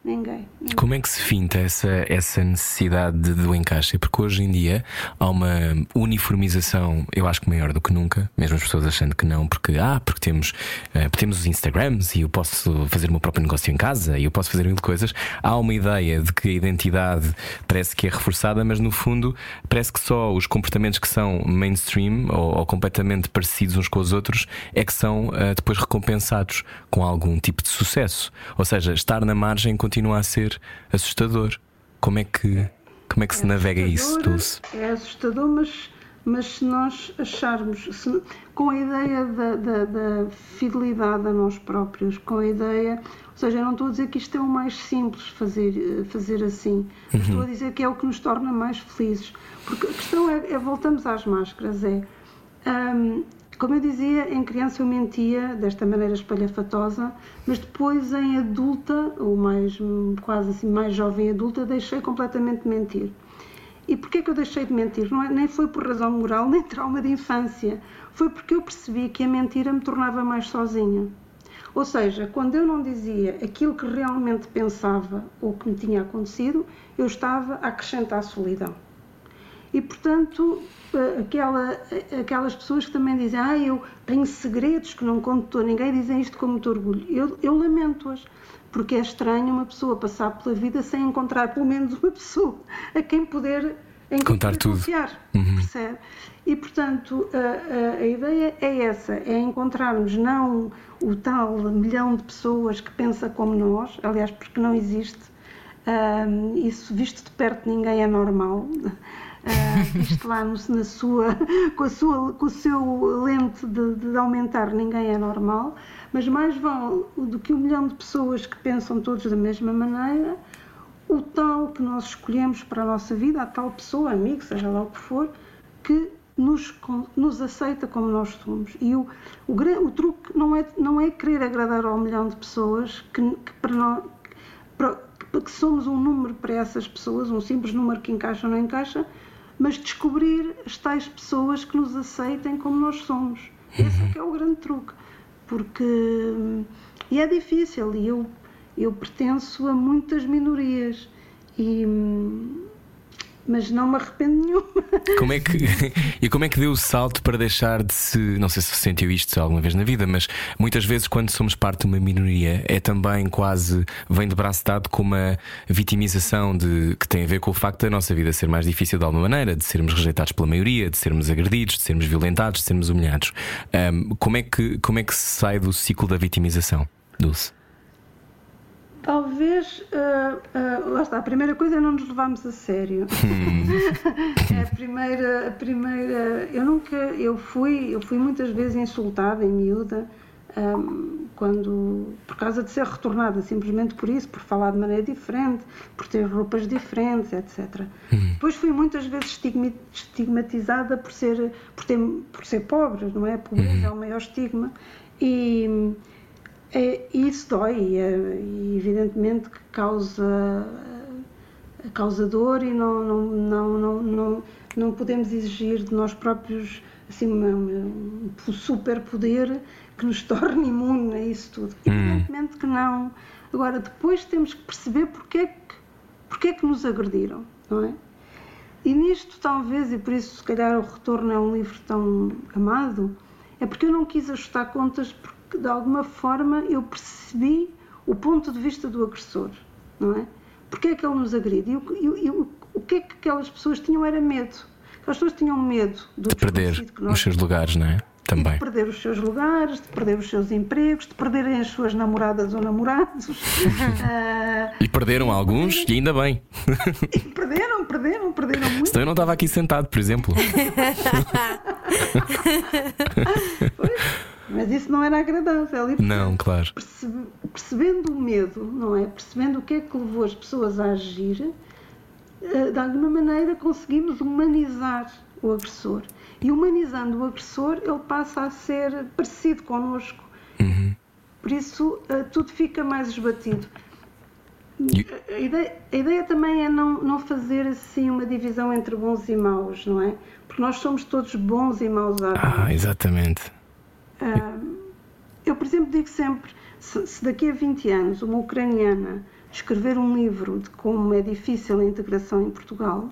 Ninguém. Como é que se finta essa, essa necessidade de- do encaixe? Porque hoje em dia há uma uniformização, eu acho que maior do que nunca, mesmo as pessoas achando que não, porque, ah, porque temos, eh, temos os Instagrams e eu posso fazer o meu próprio negócio em casa e eu posso fazer mil coisas. Há uma ideia de que a identidade parece que é reforçada, mas no fundo parece que só os comportamentos que são mainstream ou, ou completamente parecidos uns com os outros é que são eh, depois recompensados com algum tipo de sucesso. Ou seja, estar na margem continua a ser assustador. Como é que, como é que se navega isso, Dulce? É assustador, mas, mas se nós acharmos, se- com a ideia da, da- da fidelidade a nós próprios, com a ideia. Ou seja, eu não estou a dizer que isto é o mais simples fazer, eh, fazer assim, mas estou a dizer que é o que nos torna mais felizes. Porque a questão é, é voltamos às máscaras, é. hum, como eu dizia, em criança eu mentia desta maneira espalhafatosa, mas depois em adulta, ou mais quase assim, mais jovem adulta, deixei completamente de mentir. E porquê que eu deixei de mentir? É- nem foi por razão moral, nem trauma de infância. Foi porque eu percebi que a mentira me tornava mais sozinha. Ou seja, quando eu não dizia aquilo que realmente pensava ou que me tinha acontecido, eu estava a acrescentar solidão. E, portanto, eh, aquela, eh, aquelas pessoas que também dizem ah, eu tenho segredos que não conto a ninguém, dizem isto com muito orgulho. Eu, eu lamento-as, porque é estranho uma pessoa passar pela vida sem encontrar pelo menos uma pessoa a quem poder em Contar tudo. confiar, percebe? E, portanto, a, a- a ideia é essa, é encontrarmos não o tal milhão de pessoas que pensa como nós, aliás, porque não existe, Ahm, isso visto de perto ninguém é normal. Ah, visto lá no- na sua, com, a sua, com o seu lente de, de aumentar, ninguém é normal. Mas mais vale do que um milhão de pessoas que pensam todos da mesma maneira, o tal que nós escolhemos para a nossa vida, a tal pessoa, amigo, seja lá o que for, que nos, nos aceita como nós somos. E o, o, o truque não é, não é querer agradar ao milhão de pessoas que, que para nós. para- que somos um número para essas pessoas, um simples número que encaixa ou não encaixa, mas descobrir as tais pessoas que nos aceitem como nós somos. Esse é que é o grande truque. Porque. hum, E é difícil, e eu, eu pertenço a muitas minorias, e, hum, mas não me arrependo nenhuma. Como é que, e como é que deu o salto para deixar de se. Não sei se sentiu isto alguma vez na vida, mas muitas vezes, quando somos parte de uma minoria, é também quase. vem de braço dado com uma vitimização de, que tem a ver com o facto da nossa vida ser mais difícil de alguma maneira, de sermos rejeitados pela maioria, de sermos agredidos, de sermos violentados, de sermos humilhados. Ahm, como, é que, como é que se sai do ciclo da vitimização, Dulce? Talvez, ah, ah, lá está, a primeira coisa é não nos levarmos a sério. é a primeira, a primeira, eu nunca, eu fui, eu fui muitas vezes insultada em miúda, ahm, quando, por causa de ser retornada, simplesmente por isso, por falar de maneira diferente, por ter roupas diferentes, etc. Depois fui muitas vezes estigmatizada por ser, por ter, por ser pobre, não é? A pobreza é o maior estigma. E, é, e isso dói, e, é- e evidentemente que causa, causa dor e não, não, não, não, não, não podemos exigir de nós próprios assim, uma- um superpoder que nos torne imune a isso tudo. Evidentemente que não. Agora, depois temos que perceber porque é que, porque é que nos agrediram, não é? E nisto, talvez, e por isso, se calhar, o Retorno é um livro tão amado, é porque eu não quis ajustar contas, porque de alguma forma eu percebi o ponto de vista do agressor, não é? Porque é que ele nos agride? E o, e- e o- que é que aquelas pessoas tinham era medo. Aquelas pessoas tinham medo do De perder que nós os seus lugares, não é? Também. De perder os seus lugares, de perder os seus empregos, de perderem as suas namoradas ou namorados. Ah, E perderam alguns, e ainda bem. e perderam, perderam, perderam muito. Senão eu não estava aqui sentado, por exemplo. Mas isso não era agradável. E, Não, claro. percebe- percebendo o medo, não é? Percebendo o que é que levou as pessoas a agir, eh, de alguma maneira conseguimos humanizar o agressor. E humanizando o agressor, ele passa a ser parecido connosco. Por isso, eh, tudo fica mais esbatido. A ideia, a ideia também é não, não fazer assim uma divisão entre bons e maus, não é? Porque nós somos todos bons e maus vida. Ah, exatamente. Eu, por exemplo, digo sempre: se, se daqui a 20 anos uma ucraniana escrever um livro de como é difícil a integração em Portugal,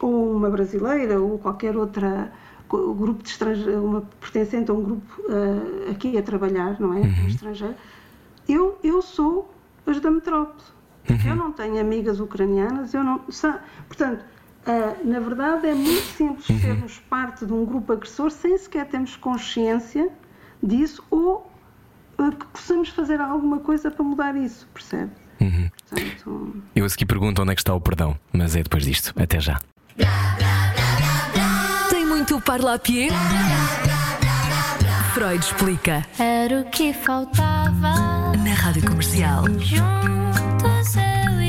ou uma brasileira, ou qualquer outra grupo de uma pertencente a um grupo eh, aqui a trabalhar, não é? Estrangeiro, eu, eu sou as da metrópole. Eu não tenho amigas ucranianas, eu não. Portanto, eh, na verdade, é muito simples sermos parte de um grupo agressor sem sequer termos consciência disso ou eh, que possamos fazer alguma coisa para mudar isso, percebe? Portanto, Eu a seguir pergunto onde é que está o perdão, mas é depois disto. Até já. Tem muito parlapier? Freud explica. Era o que faltava. Na Rádio Comercial. Juntos eu e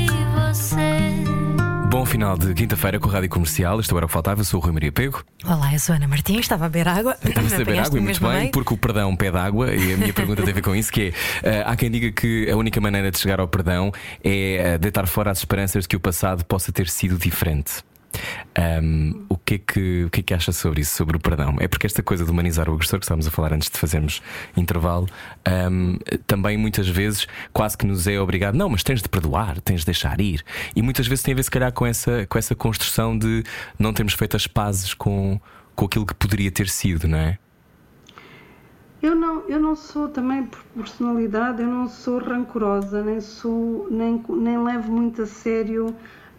final de quinta-feira com a Rádio Comercial. Isto era o que faltava. Eu sou o Rui Maria Pego. Olá, eu sou a Ana Martins, estava a beber água. Estava a beber água e muito bem, meio. porque o perdão pede água e a minha pergunta tem a ver com isso: que é, eh, há quem diga que a única maneira de chegar ao perdão é eh, deitar fora as esperanças de que o passado possa ter sido diferente. Ahm, o, que é que, o que é que acha sobre isso, sobre o perdão? É porque esta coisa de humanizar o agressor que estávamos a falar antes de fazermos intervalo, ahm, também muitas vezes quase que nos é obrigado, não, mas tens de perdoar, tens de deixar ir. E muitas vezes tem a ver, se calhar, com essa, com essa construção de não termos feito as pazes com, com aquilo que poderia ter sido, não é? Eu não, eu não sou também por personalidade, eu não sou rancorosa, nem sou, nem, nem levo muito a sério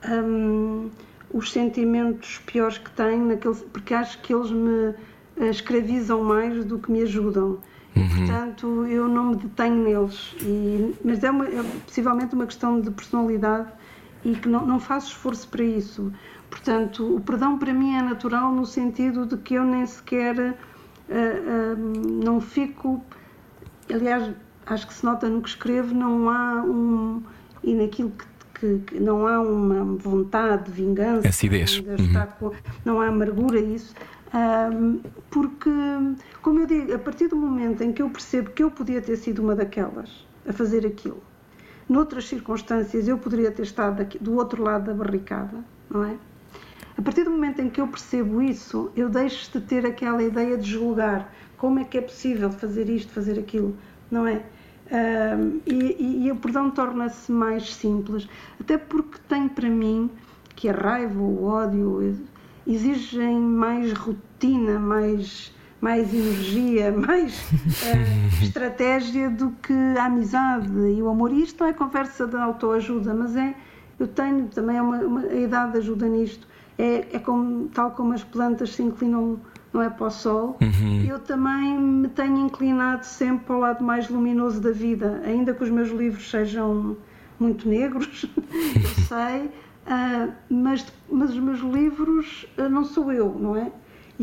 hum, os sentimentos piores que tenho, naquele, porque acho que eles me eh, escravizam mais do que me ajudam. E, portanto, eu não me detenho neles. E, mas é, uma, é possivelmente uma questão de personalidade e que não, não faço esforço para isso. Portanto, o perdão para mim é natural no sentido de que eu nem sequer ah, ah, não fico. Aliás, acho que se nota no que escrevo, não há um. e naquilo que. Que- que não há uma vontade de vingança, Acidez. de estar com- não há amargura isso, Ahm, porque, como eu digo, a partir do momento em que eu percebo que eu podia ter sido uma daquelas a fazer aquilo, noutras circunstâncias eu poderia ter estado aqui, do outro lado da barricada, não é? A partir do momento em que eu percebo isso, eu deixo de ter aquela ideia de julgar como é que é possível fazer isto, fazer aquilo, não é? Ahm, e, e- o perdão torna-se mais simples, até porque tem para mim que a raiva, o ódio exigem mais rotina, mais, mais energia, mais eh, estratégia do que a amizade e o amor. E isto não é conversa de autoajuda, mas é. Eu tenho também é uma, uma- a idade ajuda nisto. É, é como, tal como as plantas se inclinam, não é para o sol. Eu também me tenho inclinado sempre para o lado mais luminoso da vida, ainda que os meus livros sejam muito negros, eu sei, ah, mas, mas os meus livros ah, não sou eu, não é?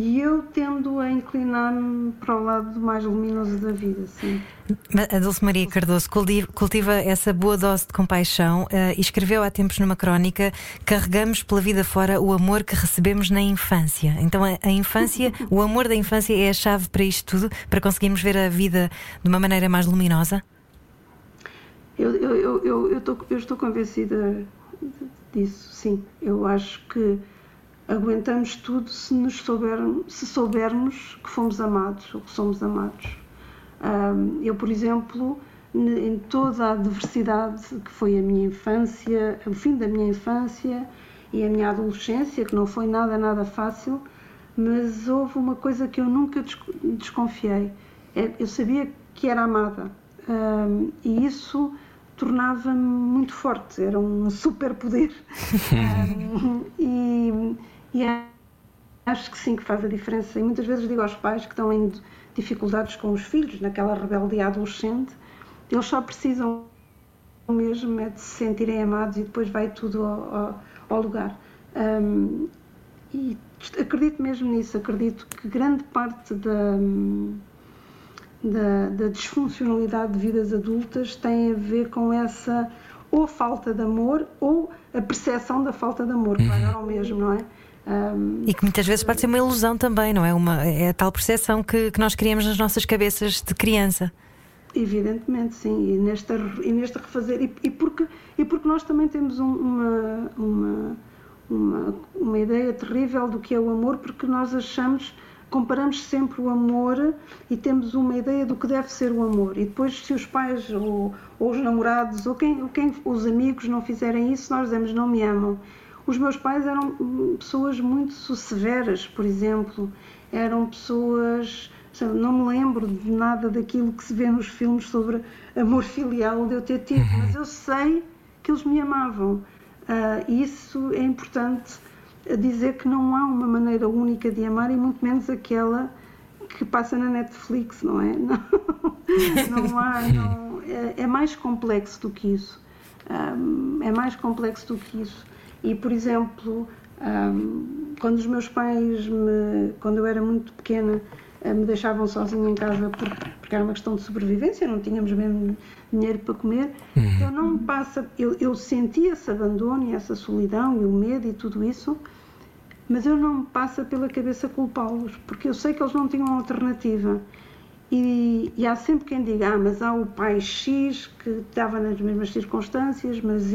E eu tendo a inclinar-me para o lado mais luminoso da vida, sim. A Dulce Maria Cardoso culti- cultiva essa boa dose de compaixão eh, e escreveu há tempos numa crónica: carregamos pela vida fora o amor que recebemos na infância. Então, a, a infância, o amor da infância é a chave para isto tudo, para conseguirmos ver a vida de uma maneira mais luminosa? Eu, eu, eu, eu, eu, tô- eu estou convencida disso, sim. Eu acho que aguentamos tudo se nos soubermos, se soubermos que fomos amados ou que somos amados. Eu, por exemplo, em toda a adversidade que foi a minha infância, o fim da minha infância e a minha adolescência, que não foi nada, nada fácil, mas houve uma coisa que eu nunca desco- desconfiei. É- Eu sabia que era amada e isso tornava-me muito forte, era um superpoder. E, e acho que sim, que faz a diferença. E muitas vezes digo aos pais que estão em dificuldades com os filhos, naquela rebeldia adolescente, eles só precisam mesmo é de se sentirem amados e depois vai tudo ao, ao, ao lugar. Um, e acredito mesmo nisso, acredito que grande parte da, da, da, disfuncionalidade de vidas adultas tem a ver com essa ou falta de amor ou a percepção da falta de amor, que vai dar ao mesmo, não é? Um, e que muitas vezes pode ser uma ilusão também, não é? Uma, é a tal percepção que, que nós criamos nas nossas cabeças de criança. Evidentemente, sim, e neste, e neste refazer, e, e, porque, e porque nós também temos um, uma, uma, uma, uma ideia terrível do que é o amor, porque nós achamos, comparamos sempre o amor e temos uma ideia do que deve ser o amor. E depois, se os pais ou, ou os namorados ou quem, quem os amigos não fizerem isso, nós dizemos não me amam. Os meus pais eram pessoas muito severas, por exemplo, eram pessoas não me lembro de nada daquilo que se vê nos filmes sobre amor filial de eu ter tido, uhum. mas eu sei que eles me amavam. Uh, isso é importante dizer que não há uma maneira única de amar e muito menos aquela que passa na Netflix, não é? Não, não há, não, é, é, mais complexo do que isso. Um, é mais complexo do que isso. E, por exemplo, um, quando os meus pais, me, quando eu era muito pequena, eh, me deixavam sozinha em casa porque era uma questão de sobrevivência, não tínhamos mesmo dinheiro para comer. Uhum. Eu não passa, eu, eu senti esse abandono e essa solidão e o medo e tudo isso, mas eu não me passa pela cabeça culpá-los, porque eu sei que eles não tinham alternativa. E, e, há sempre quem diga, ah, mas há o pai X que estava nas mesmas circunstâncias, mas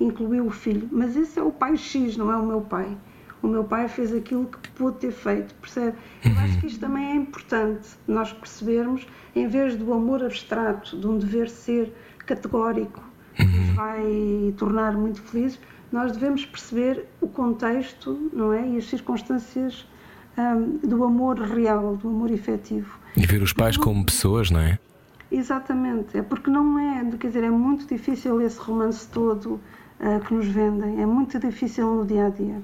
incluiu o filho. Mas esse é o pai X, não é o meu pai o meu pai fez aquilo que pôde ter feito, percebe? Eu acho que isto também é importante, nós percebermos, em vez do amor abstrato, de um dever ser categórico, que nos vai tornar muito felizes, nós devemos perceber o contexto, não é? E as circunstâncias um, do amor real, do amor efetivo. E ver os pais como pessoas, não é? Exatamente, é porque não é, quer dizer, é muito difícil esse romance todo que nos vendem, é muito difícil no dia a dia.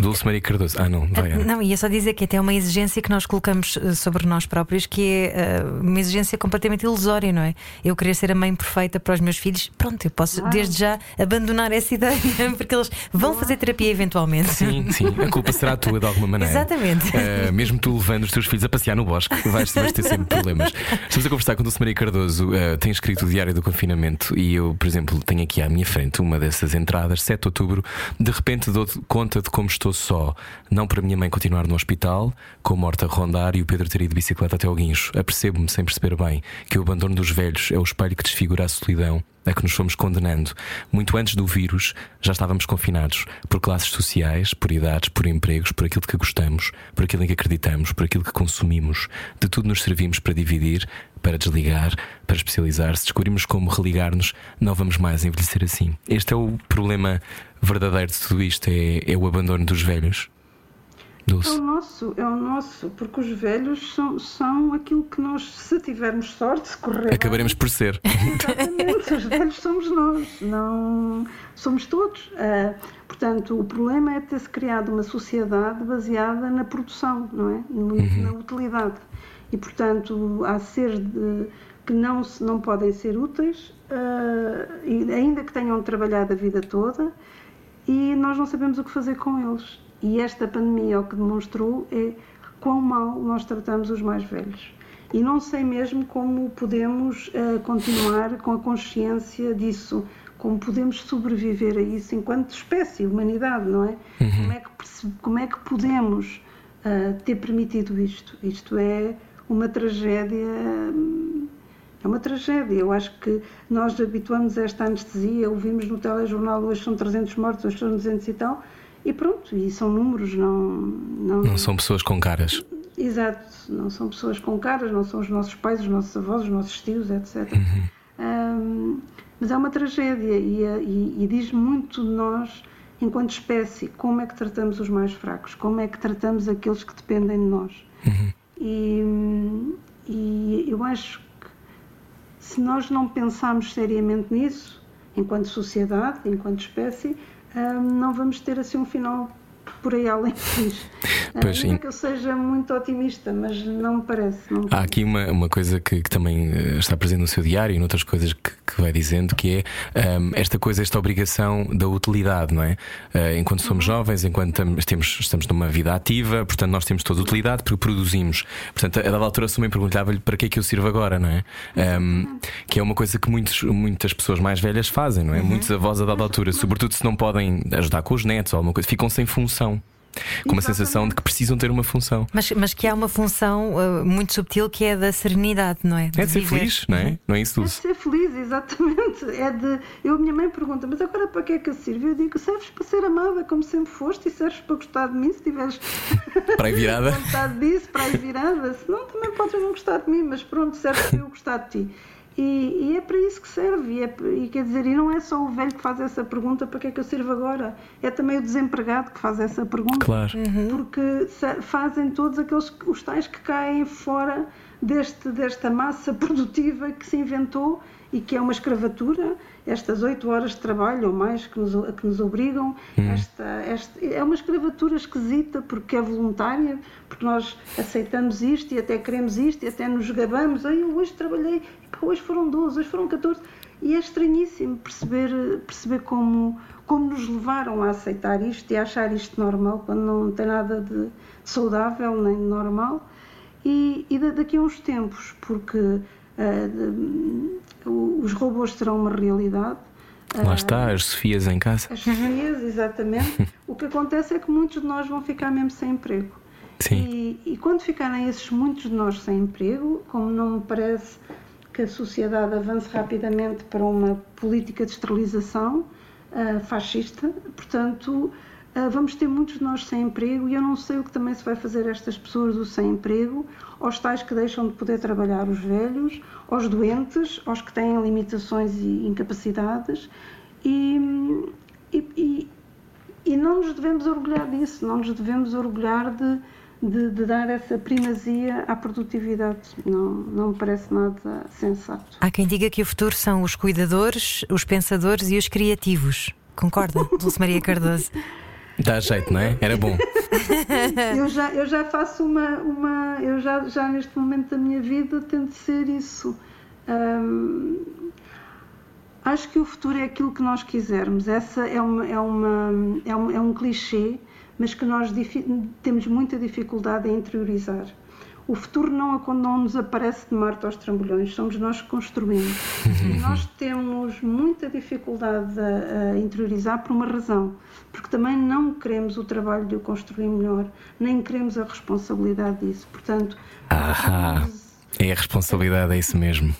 Dulce Maria Cardoso. Ah, não, vai. Não, ia só dizer que até é uma exigência que nós colocamos eh, sobre nós próprios, que é uh, uma exigência completamente ilusória, não é? Eu querer ser a mãe perfeita para os meus filhos, pronto, eu posso ah. desde já abandonar essa ideia, porque eles vão fazer terapia eventualmente. Sim, sim, a culpa será tua de alguma maneira. Exatamente. Uh, mesmo tu levando os teus filhos a passear no bosque, vais, vais ter sempre problemas. Estamos a conversar com Dulce Maria Cardoso, uh, tem escrito o Diário do Confinamento e eu, por exemplo, tenho aqui à minha frente uma dessas entradas, 7 de outubro, de repente dou conta de como estou só, não para minha mãe continuar no hospital, com a morte a rondar e o Pedro ter ido de bicicleta até ao guincho. Apercebo-me, sem perceber bem, que o abandono dos velhos é o espelho que desfigura a solidão a que nos fomos condenando. Muito antes do vírus, já estávamos confinados por classes sociais, por idades, por empregos, por aquilo que gostamos, por aquilo em que acreditamos, por aquilo que consumimos. De tudo nos servimos para dividir, para desligar, para especializar. Se descobrimos como religar-nos, não vamos mais envelhecer assim. Este é o problema verdadeiro de tudo isto: é, é o abandono dos velhos. Dulce. É o nosso, é o nosso, porque os velhos são, são aquilo que nós, se tivermos sorte, se correr. Acabaremos por ser. Exatamente, os velhos somos nós, não somos todos. Uh, portanto, o problema é ter-se criado uma sociedade baseada na produção, não é? Uhum. Na utilidade. E, portanto, há seres de, que não, não podem ser úteis, uh, ainda que tenham trabalhado a vida toda, e nós não sabemos o que fazer com eles. E esta pandemia o que demonstrou é quão mal nós tratamos os mais velhos. E não sei mesmo como podemos uh, continuar com a consciência disso, como podemos sobreviver a isso enquanto espécie, humanidade, não é? Uhum. Como, é que, como é que podemos uh, ter permitido isto? Isto é uma tragédia. É uma tragédia. Eu acho que nós habituamos a esta anestesia, ouvimos no telejornal hoje são 300 mortos, hoje são 200 e tal, e pronto, e são números, não. Não, não são pessoas com caras. Exato, não são pessoas com caras, não são os nossos pais, os nossos avós, os nossos tios, etc. Uhum. Um, mas é uma tragédia e, e, e, diz muito de nós, enquanto espécie, como é que tratamos os mais fracos, como é que tratamos aqueles que dependem de nós. Uhum. E, e eu acho se nós não pensarmos seriamente nisso, enquanto sociedade, enquanto espécie, não vamos ter assim um final por aí além disso. Pois, não é que eu seja muito otimista, mas não me parece. Não me Há aqui uma, uma coisa que, que também eh, está presente no seu diário e noutras coisas que, que vai dizendo, que é ahm, esta coisa, esta obrigação da utilidade, não é? Eh, enquanto somos jovens, enquanto tam- temos, estamos numa vida ativa, portanto, nós temos toda a utilidade porque produzimos. Portanto, a dada altura, mãe perguntava-lhe para que é que eu sirvo agora, não é? Ahm, que é uma coisa que muitos, muitas pessoas mais velhas fazem, não é? Muitos avós a dada altura, sobretudo se não podem ajudar com os netos ou alguma coisa, ficam sem função. Com uma sensação de que precisam ter uma função. Mas, mas que há uma função uh, muito subtil que é da serenidade, não é? É de ser viver. feliz, não é? Não é isso É de ser feliz, exatamente. É de. Eu, a minha mãe pergunta, mas agora para que é que eu sirvo? Eu digo, serves para ser amada como sempre foste e serves para gostar de mim se tiveres Para virada. vontade disso, para aí virada. Senão também podes não gostar de mim, mas pronto, serve para eu gostar de ti. E, e é para isso que serve. E, é- e quer dizer, e não é só o velho que faz essa pergunta para que é que eu sirvo agora. É também o desempregado que faz essa pergunta. Claro. Porque sa- fazem todos aqueles os tais que caem fora deste, desta massa produtiva que se inventou e que é uma escravatura, estas oito horas de trabalho ou mais que nos, a que nos obrigam, esta, esta- é uma escravatura esquisita porque é voluntária, porque nós aceitamos isto e até queremos isto e até nos gabamos, Ai, eu hoje trabalhei, pá, hoje foram 12, hoje foram 14, e é estranhíssimo perceber, perceber como, como nos levaram a aceitar isto e a achar isto normal, quando não tem nada de saudável nem normal. E, e da- daqui a uns tempos, porque ah, de- os robôs serão uma realidade. Lá está, as Sofias em casa. As Sofias, exatamente. o que acontece é que muitos de nós vão ficar mesmo sem emprego. Sim. E, e quando ficarem esses muitos de nós sem emprego, como não me parece que a sociedade avance rapidamente para uma política de esterilização ah, fascista, portanto, vamos ter muitos de nós sem emprego e eu não sei o que também se vai fazer a estas pessoas do sem emprego, aos tais que deixam de poder trabalhar, os velhos, aos doentes, aos que têm limitações e incapacidades. E, e, e, e não nos devemos orgulhar disso, não nos devemos orgulhar de, de, de dar essa primazia à produtividade. Não, não me parece nada sensato. Há quem diga que o futuro são os cuidadores, os pensadores e os criativos. Concorda, Dulce Maria Cardoso? Dá jeito, não é? Era bom. Eu já, eu já faço uma. uma eu já, já neste momento da minha vida tento ser isso. Acho que o futuro é aquilo que nós quisermos. Essa é, uma, é, uma, é, um, é um clichê, mas que nós temos muita dificuldade em interiorizar. O futuro não, não nos aparece de Marte aos trambolhões, somos nós que construímos. E nós temos muita dificuldade a, a interiorizar por uma razão, porque também não queremos o trabalho de o construir melhor, nem queremos a responsabilidade disso. Portanto, Ahá. É a responsabilidade, é isso mesmo.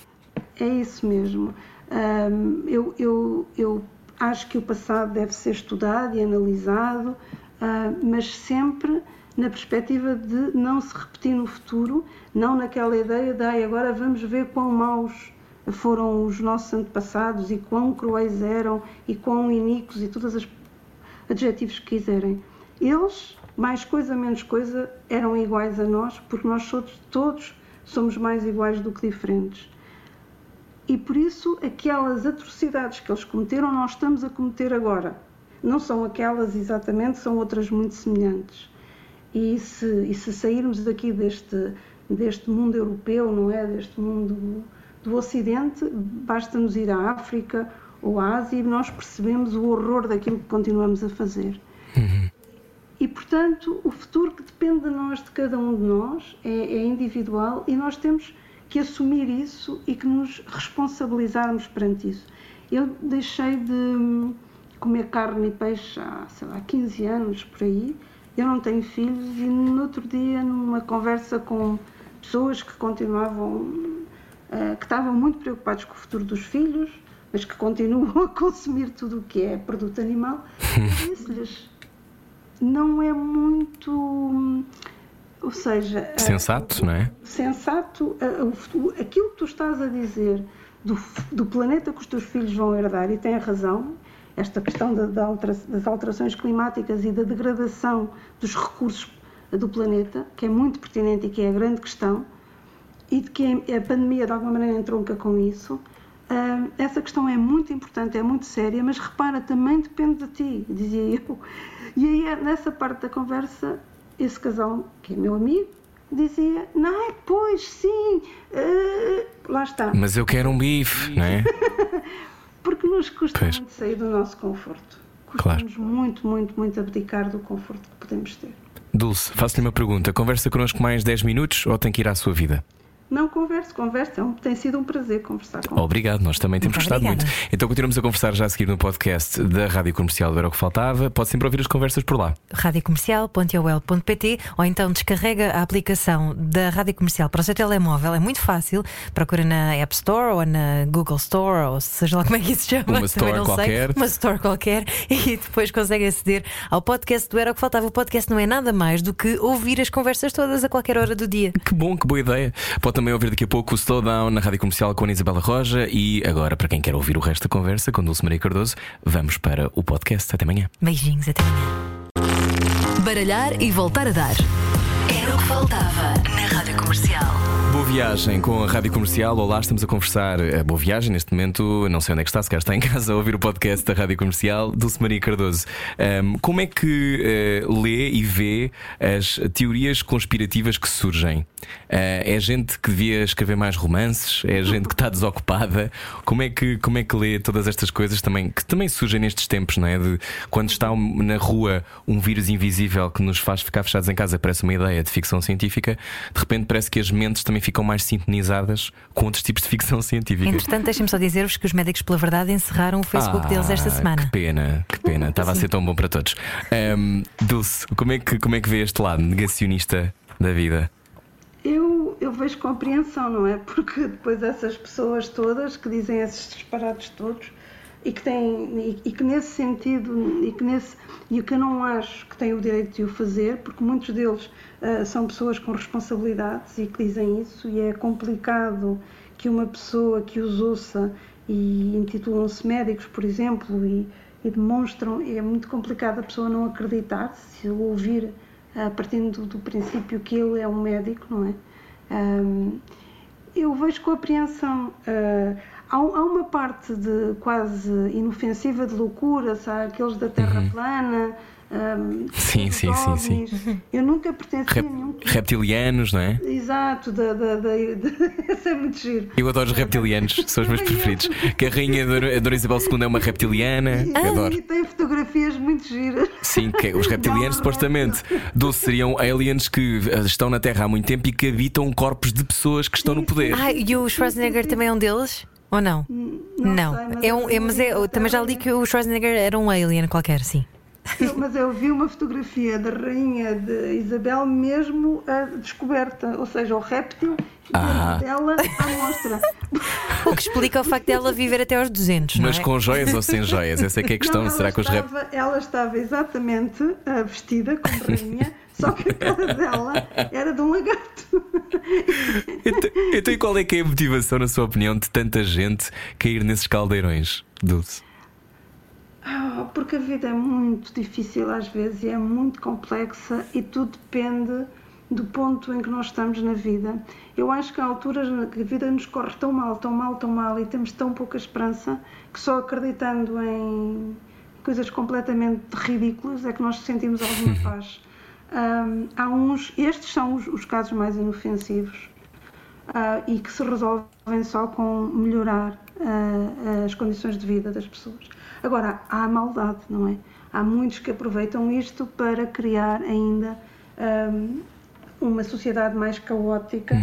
é isso mesmo. Hum, eu, eu, eu acho que o passado deve ser estudado e analisado, ah, mas sempre na perspectiva de não se repetir no futuro, não naquela ideia de "Ai, agora vamos ver quão maus foram os nossos antepassados e quão cruéis eram e quão iníquos e todos os adjetivos que quiserem. Eles, mais coisa menos coisa, eram iguais a nós, porque nós todos, todos somos mais iguais do que diferentes. E por isso, aquelas atrocidades que eles cometeram, nós estamos a cometer agora. Não são aquelas exatamente, são outras muito semelhantes. E se, e se sairmos daqui deste, deste mundo europeu, não é? Deste mundo do, Ocidente, basta-nos ir à África ou à Ásia e nós percebemos o horror daquilo que continuamos a fazer. E, portanto, o futuro que depende de nós, de cada um de nós, é, é individual e nós temos que assumir isso e que nos responsabilizarmos perante isso. Eu deixei de hum, comer carne e peixe há, sei lá, 15 anos por aí. Eu não tenho filhos e no outro dia, numa conversa com pessoas que continuavam, eh, que estavam muito preocupados com o futuro dos filhos, mas que continuam a consumir tudo o que é produto animal, disse-lhes, não é muito. Ou seja. eh, Sensato, não é? sensato, eh, aquilo que tu estás a dizer do, do planeta que os teus filhos vão herdar, e tem razão, esta questão da- da altera- das alterações climáticas e da degradação dos recursos do planeta, que é muito pertinente e que é a grande questão, e de que a pandemia de alguma maneira entronca com isso, ah, essa questão é muito importante, é muito séria, mas repara, também depende de ti, dizia eu. E aí, é nessa parte da conversa, esse casal, que é meu amigo, dizia: Não, pois sim, ah, lá está. Mas eu quero um bife, não é? Porque nos custa Pois. muito sair do nosso conforto. Claro. Custa-nos muito, muito, muito abdicar do conforto que podemos ter. Dulce, faço-lhe uma pergunta. Conversa connosco mais 10 minutos ou tem que ir à sua vida? Não converso, conversa. É Tem sido um prazer conversar com Obrigado, nós também temos Muito gostado obrigada. muito. Então continuamos a conversar já a seguir no podcast da Rádio Comercial do Era o que Faltava. Pode sempre ouvir as conversas por lá. radiocomercial.ol.pt ou então descarrega a aplicação da Rádio Comercial para o seu telemóvel. É muito fácil. Procura na App Store ou na Google Store ou seja lá como é que isso se chama. Uma Também store não sei. qualquer. Uma store qualquer e depois consegue aceder ao podcast do Era o que Faltava. O podcast não é nada mais do que ouvir as conversas todas a qualquer hora do dia. Que bom, que boa ideia. Pode também ouvir daqui a pouco o Slowdown na Rádio Comercial com a Isabela Roja. E agora, para quem quer ouvir o resto da conversa com Dulce Maria Cardoso, vamos para o podcast. Até amanhã. Beijinhos, até amanhã. Baralhar e voltar a dar. Era o que faltava na Rádio Comercial. Boa viagem com a Rádio Comercial. Olá, estamos a conversar. eh, Boa viagem neste momento. Não sei onde é que está, se calhar está em casa a ouvir o podcast da Rádio Comercial. Dulce Maria Cardoso. Ahm, como é que eh, lê e vê as teorias conspirativas que surgem? Ah, é gente que devia escrever mais romances? É gente que está desocupada? Como é que, como é que lê todas estas coisas também, que também surgem nestes tempos, não é? De quando está um- na rua um vírus invisível que nos faz ficar fechados em casa, parece uma ideia de ficção científica, de repente parece que as mentes também ficam mais sintonizadas com outros tipos de ficção científica. Entretanto, deixem-me só dizer-vos que os médicos pela verdade encerraram o Facebook Ah, deles esta semana. Que pena, que pena. Estava a ser tão bom para todos. Ahm, Dulce, como é, que, como é que vê este lado negacionista da vida? Eu, eu vejo compreensão, não é? Porque depois essas pessoas todas que dizem esses disparados todos e que têm e, e que nesse sentido e que nesse e o que eu não acho que têm o direito de o fazer, porque muitos deles são pessoas com responsabilidades e que dizem isso e é complicado que uma pessoa que os ouça e intitulam-se médicos, por exemplo, e, e demonstram, é muito complicado a pessoa não acreditar se ouvir ah, partindo do, do princípio que ele é um médico, não é? Ahm, eu vejo com apreensão. ah, há, um- há uma parte de quase inofensiva de loucura, sabe? aqueles da Terra plana. Sim, sim, sim, sim. Eu nunca pertenci Rep- a nenhum. reptilianos, não é? Exato, da, da, da, da- isso é muito giro. Eu adoro os reptilianos, são os meus preferidos. Que a rainha a Dona Isabel II é uma reptiliana. E, Adoro. e tem fotografias muito giras. Sim, que os reptilianos supostamente Dulce seriam aliens que eh, estão na Terra há muito tempo e que habitam corpos de pessoas que estão no poder. Ah, e o Schwarzenegger também é um deles? Ou não? não sei, mas é um, eu é, mas é, também já li que o Schwarzenegger era um alien qualquer, sim. Mas eu vi uma fotografia da rainha de Isabel mesmo a descoberta, ou seja, o réptil Ah. dela à mostra. O que explica o facto dela viver até aos 200, não Mas é? com joias ou sem joias? Essa é que é a questão. Não, Será ela que os estava, ela estava exatamente ah, vestida como rainha, só que a cara dela era de um lagarto. Então, então, e qual é que é a motivação, na sua opinião, de tanta gente cair nesses caldeirões, Dulce? Ah, Porque a vida é muito difícil às vezes e é muito complexa e tudo depende do ponto em que nós estamos na vida. Eu acho que há alturas na que a vida nos corre tão mal, tão mal, tão mal e temos tão pouca esperança que só acreditando em coisas completamente ridículas é que nós sentimos alguma paz. Ahm, há uns, estes são os, os casos mais inofensivos ah, e que se resolvem só com melhorar as condições de vida das pessoas. Agora, há a maldade, não é? Há muitos que aproveitam isto para criar ainda ahm, uma sociedade mais caótica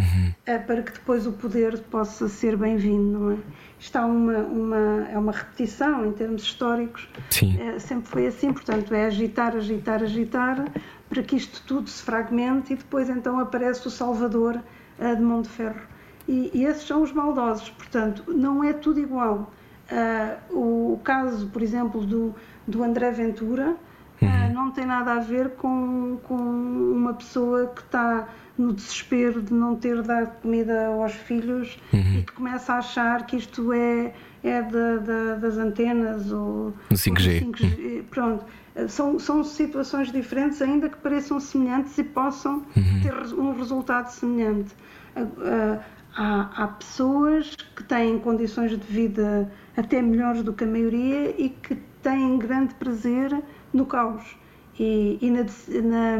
ah, para que depois o poder possa ser bem-vindo, não é? Está uma, uma, é uma repetição em termos históricos. Sim. É, sempre foi assim, portanto, é agitar, agitar, agitar para que isto tudo se fragmente e depois então aparece o Salvador ah, de mão de ferro. E, e esses são os maldosos, portanto, não é tudo igual. Ah, o, o caso, por exemplo, do, do André Ventura ah, não tem nada a ver com, com uma pessoa que está no desespero de não ter dado comida aos filhos e que começa a achar que isto é, é da- da- das antenas ou Do 5G. ou do 5G. Pronto. Eh, São, são situações diferentes, ainda que pareçam semelhantes e possam ter res- um resultado semelhante. Ah, há, há pessoas que têm condições de vida até melhores do que a maioria e que têm grande prazer no caos e, e na, na,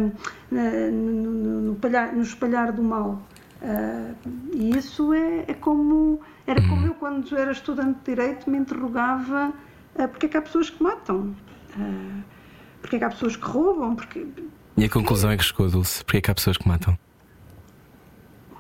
na, no, no, no, espalhar do mal. Uh, e isso é, é, como era como eu quando era estudante de direito me interrogava uh, porque é que há pessoas que matam, uh, porque é que há pessoas que roubam, porque e a conclusão é que chegou, Dulce, porque é que há pessoas que matam?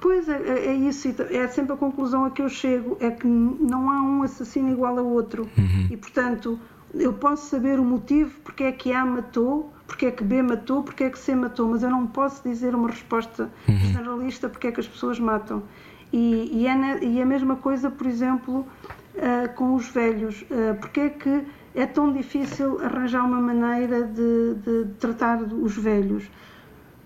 Pois é, é, é isso, é sempre a conclusão a que eu chego, é que não há um assassino igual ao outro uhum. e portanto eu posso saber o motivo porque é que A matou, porque é que B matou, porque é que C matou, mas eu não posso dizer uma resposta uhum. generalista porque é que as pessoas matam. E, e, é, e a mesma coisa, por exemplo, uh, com os velhos. Uh, porque é que é tão difícil arranjar uma maneira de, de tratar os velhos?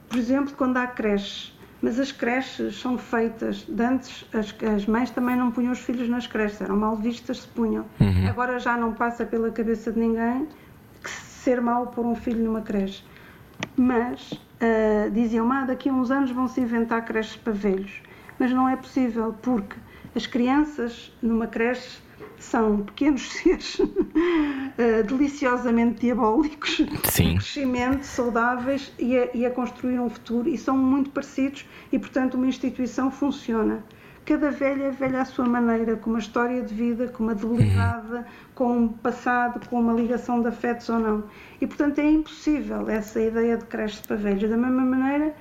Por exemplo, quando há creches. Mas as creches são feitas. De antes, as, as, mães também não punham os filhos nas creches, eram mal vistas, se punham. Uhum. Agora já não passa pela cabeça de ninguém que ser mau pôr um filho numa creche. Mas uh, diziam, ah, daqui a uns anos vão se inventar creches para velhos. Mas não é possível, porque as crianças numa creche são pequenos seres uh, deliciosamente diabólicos, Sim. crescimento, saudáveis e a, e a, construir um futuro e são muito parecidos e, portanto, uma instituição funciona. Cada velha é velha à sua maneira, com uma história de vida, com uma debilidade, uhum. com um passado, com uma ligação de afetos ou não. E, portanto, é impossível essa ideia de creche para velhos. Da mesma maneira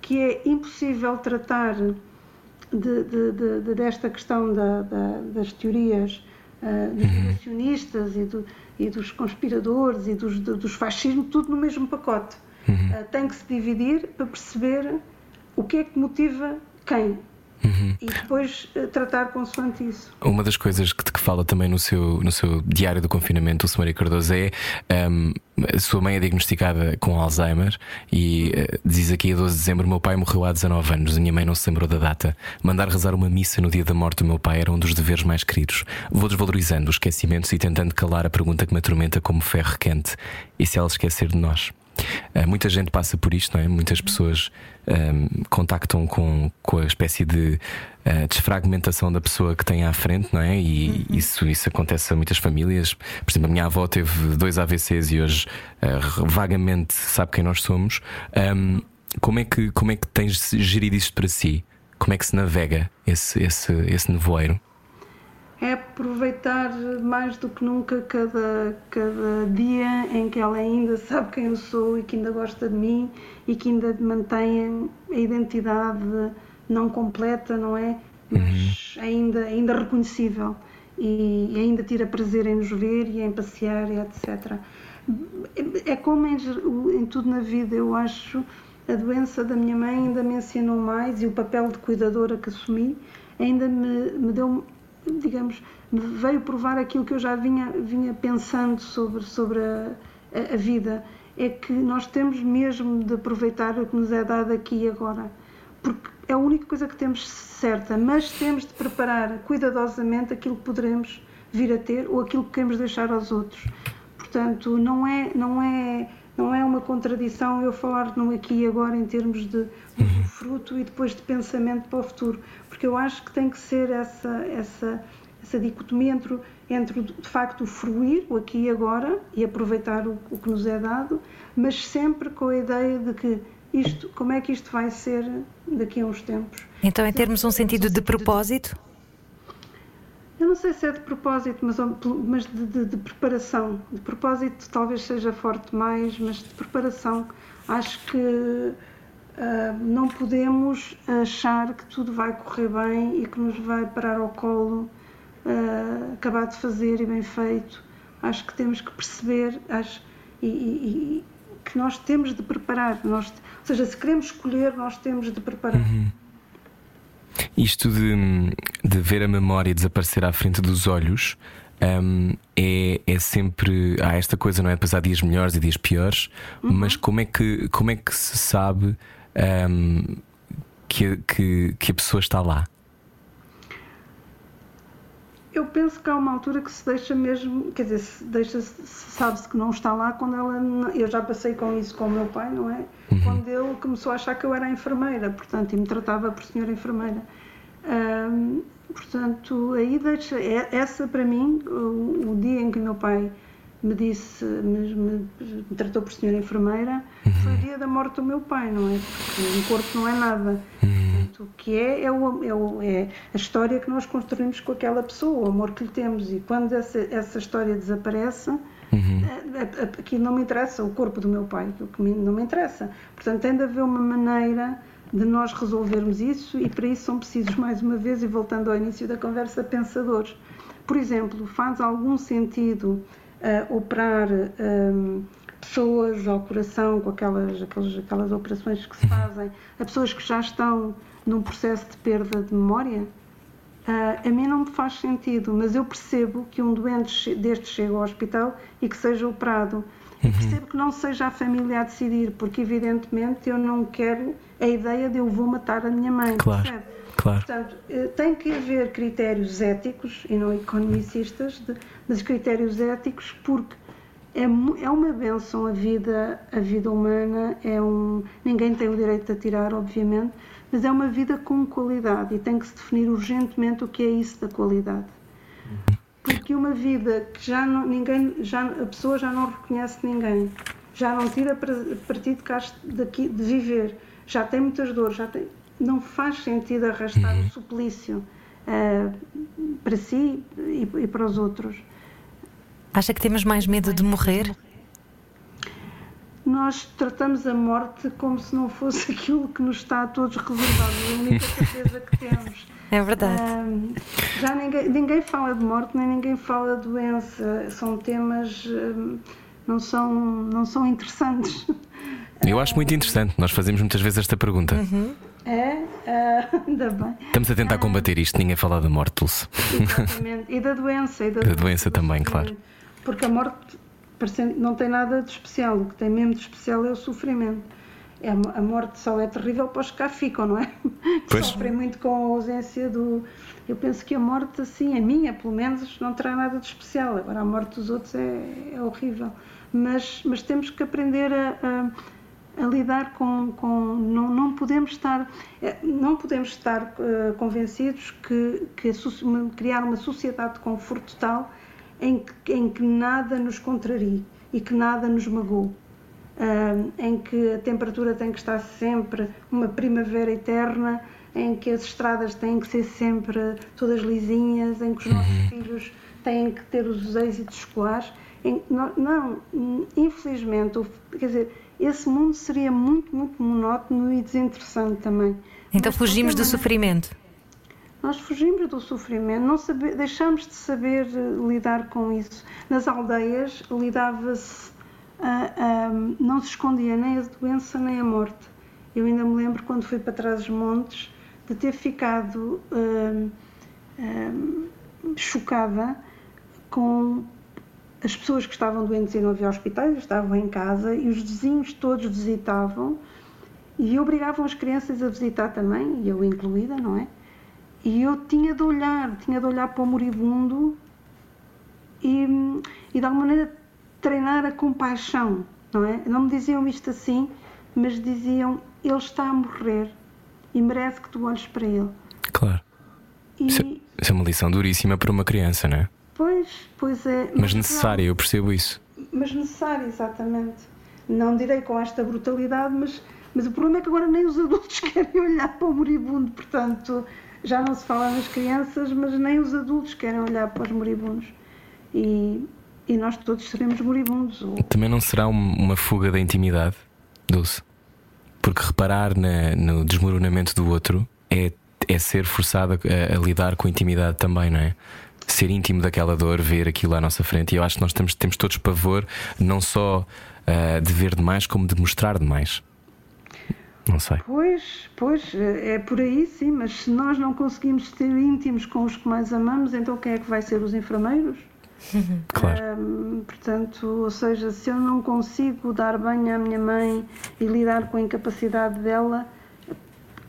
que é impossível tratar de, de, de, desta questão da, da, das teorias uh, dos negacionistas e, do, e, dos conspiradores e dos, dos fascismos, tudo no mesmo pacote. Uhum. Uh, tem que se dividir para perceber o que é que motiva quem. Uhum. E depois uh, tratar consoante isso. Uma das coisas que, que fala também no seu, no seu diário do confinamento, o Sr. Cardoso, é um, a sua mãe é diagnosticada com Alzheimer e uh, diz aqui a 12 de dezembro: meu pai morreu há 19 anos, a minha mãe não se lembrou da data. Mandar rezar uma missa no dia da morte do meu pai era um dos deveres mais queridos. Vou desvalorizando os esquecimentos e tentando calar a pergunta que me atormenta como ferro quente: e se ela esquecer de nós? Uh, muita gente passa por isto, não é? Muitas pessoas um, ehm, contactam com, com a espécie de uh, desfragmentação da pessoa que tem à frente, não é? E uhum. isso, isso acontece a muitas famílias. Por exemplo, a minha avó teve dois AVCs e hoje uh, vagamente sabe quem nós somos. Um, ehm, como, é que, como é que tens gerido isto para si? Como é que se navega esse, esse, esse nevoeiro? É aproveitar mais do que nunca cada, cada dia em que ela ainda sabe quem eu sou e que ainda gosta de mim e que ainda mantém a identidade não completa, não é? Mas uhum. ainda, ainda reconhecível e, e, ainda tira prazer em nos ver e em passear e etc. É como em, em tudo na vida, eu acho, a doença da minha mãe ainda me ensinou mais e o papel de cuidadora que assumi ainda me, me deu digamos, veio provar aquilo que eu já vinha, vinha pensando sobre, sobre a, a, a vida. É que nós temos mesmo de aproveitar o que nos é dado aqui e agora. Porque é a única coisa que temos certa, mas temos de preparar cuidadosamente aquilo que poderemos vir a ter ou aquilo que queremos deixar aos outros. Portanto, não é, não é, não é uma contradição eu falar no aqui e agora em termos de, de fruto e depois de pensamento para o futuro, porque eu acho que tem que ser essa, essa, essa dicotomia entre, entre de facto o fruir, o aqui e agora, e aproveitar o, o que nos é dado, mas sempre com a ideia de que isto, como é que isto vai ser daqui a uns tempos. Então, em termos um sentido de propósito? Eu não sei se é de propósito, mas, mas de, de, de, preparação. De propósito talvez seja forte mais, mas de preparação. Acho que Uh, não podemos achar que tudo vai correr bem e que nos vai parar ao colo, uh, acabar de fazer e bem feito. Acho que temos que perceber acho, e, e, e que nós temos de preparar. Nós, ou seja, se queremos escolher, nós temos de preparar. Uhum. Isto de, de ver a memória desaparecer à frente dos olhos. Um, é, é sempre. Há esta coisa, não é? Apesar de dias melhores e dias piores, uhum. mas como é, que, como é que se sabe um, que, que, que a pessoa está lá? Eu penso que há uma altura que se deixa mesmo, quer dizer, deixa sabe-se que não está lá quando ela. Eu já passei com isso com o meu pai, não é? Uhum. Quando ele começou a achar que eu era a enfermeira, portanto, e me tratava por senhora enfermeira. Portanto, aí deixa. é- Essa para mim, o, o dia em que o meu pai me disse, me, me- me tratou por senhora enfermeira, foi o dia da morte do meu pai, não é? Porque um corpo não é nada. Portanto, o que é é, o, é, o- é a história que nós construímos com aquela pessoa, o amor que lhe temos. E quando essa, essa história desaparece, a- a- aquilo não me interessa, o corpo do meu pai, o que me- não me interessa. Portanto, tem de haver uma maneira de nós resolvermos isso e para isso são precisos, mais uma vez, e voltando ao início da conversa, pensadores. Por exemplo, faz algum sentido ah, operar ahm, pessoas ao coração com aquelas, aquelas, aquelas operações que se fazem a pessoas que já estão num processo de perda de memória? Ah, a mim não me faz sentido, mas eu percebo que um doente deste chegue ao hospital e que seja operado. E percebo que não seja a família a decidir, porque evidentemente eu não quero a ideia de eu vou matar a minha mãe. Claro, percebe? claro. Portanto, eh, tem que haver critérios éticos e não economicistas, de- mas critérios éticos, porque é, é uma benção a vida, a vida humana, é um, ninguém tem o direito de tirar, obviamente, mas é uma vida com qualidade e tem que se definir urgentemente o que é isso da qualidade. Porque uma vida que já não, ninguém, já, a pessoa já não reconhece ninguém, já não tira partido daqui de viver, já tem muitas dores, já tem, não faz sentido arrastar o suplício ah, para si e, e para os outros. Acha que temos mais medo de morrer? Nós tratamos a morte como se não fosse aquilo que nos está a todos reservado, é a única certeza que temos. É verdade. Ahm, já ninguém, ninguém fala de morte, nem ninguém fala de doença. São temas ahm, não são não são interessantes. Eu acho muito interessante. Nós fazemos muitas vezes esta pergunta. É, Ah, ainda bem. Estamos a tentar combater isto, ninguém fala da morte, Dulce. Exatamente. E da doença. E da, Da doença também, claro. Porque a morte não tem nada de especial. O que tem mesmo de especial é o sofrimento. É, a morte só é terrível para os que cá ficam, não é? Pois. Sofrem muito com a ausência do. Eu penso que a morte, assim, a minha, pelo menos, não terá nada de especial. Agora, a morte dos outros é, é horrível. Mas, mas temos que aprender a, a- a lidar com. com não, não podemos estar, eh, não podemos estar eh, convencidos que, que criar uma sociedade de conforto tal em que, em que nada nos contrarie e que nada nos magoe. Em que a temperatura tem que estar sempre uma primavera eterna, em que as estradas têm que ser sempre todas lisinhas, em que os nossos filhos têm que ter os êxitos escolares. Em- não, não, infelizmente, quer dizer, esse mundo seria muito, muito monótono e desinteressante também. Então Mas, fugimos do maneira, sofrimento. Nós fugimos do sofrimento, não deixamos de saber eh, lidar com isso. Nas aldeias lidava-se, ah, ah, não se escondia nem a doença nem a morte. Eu ainda me lembro quando fui para trás dos montes de ter ficado ah, ah, chocada com as pessoas que estavam doentes e não havia hospitais, estavam em casa e os vizinhos todos visitavam e obrigavam as crianças a visitar também, e eu incluída, não é? E eu tinha de olhar, tinha de olhar para o moribundo e, e de alguma maneira treinar a compaixão, não é? Não me diziam isto assim, mas diziam, ele está a morrer e merece que tu olhes para ele. Claro. E, Isso, é- isso é uma lição duríssima para uma criança, não é? pois, pois é. Mas necessária, eu percebo isso. Mas necessário, exatamente. Não direi com esta brutalidade, mas, mas o problema é que agora nem os adultos querem olhar para o moribundo, portanto, já não se fala nas crianças, mas nem os adultos querem olhar para os moribundos. E, e nós todos seremos moribundos. Também não será um- uma fuga da intimidade, Dulce? Porque reparar na- no desmoronamento do outro é, é ser forçado a, a lidar com a intimidade também, não é? Ser íntimo daquela dor, ver aquilo à nossa frente. E eu acho que nós temos, temos todos pavor, não só ah, de ver demais, como de mostrar demais. Não sei. Pois, pois, é por aí sim, mas se nós não conseguimos ser íntimos com os que mais amamos, então quem é que vai ser os enfermeiros? Claro. Hum, portanto, ou seja, se eu não consigo dar banho à minha mãe e lidar com a incapacidade dela,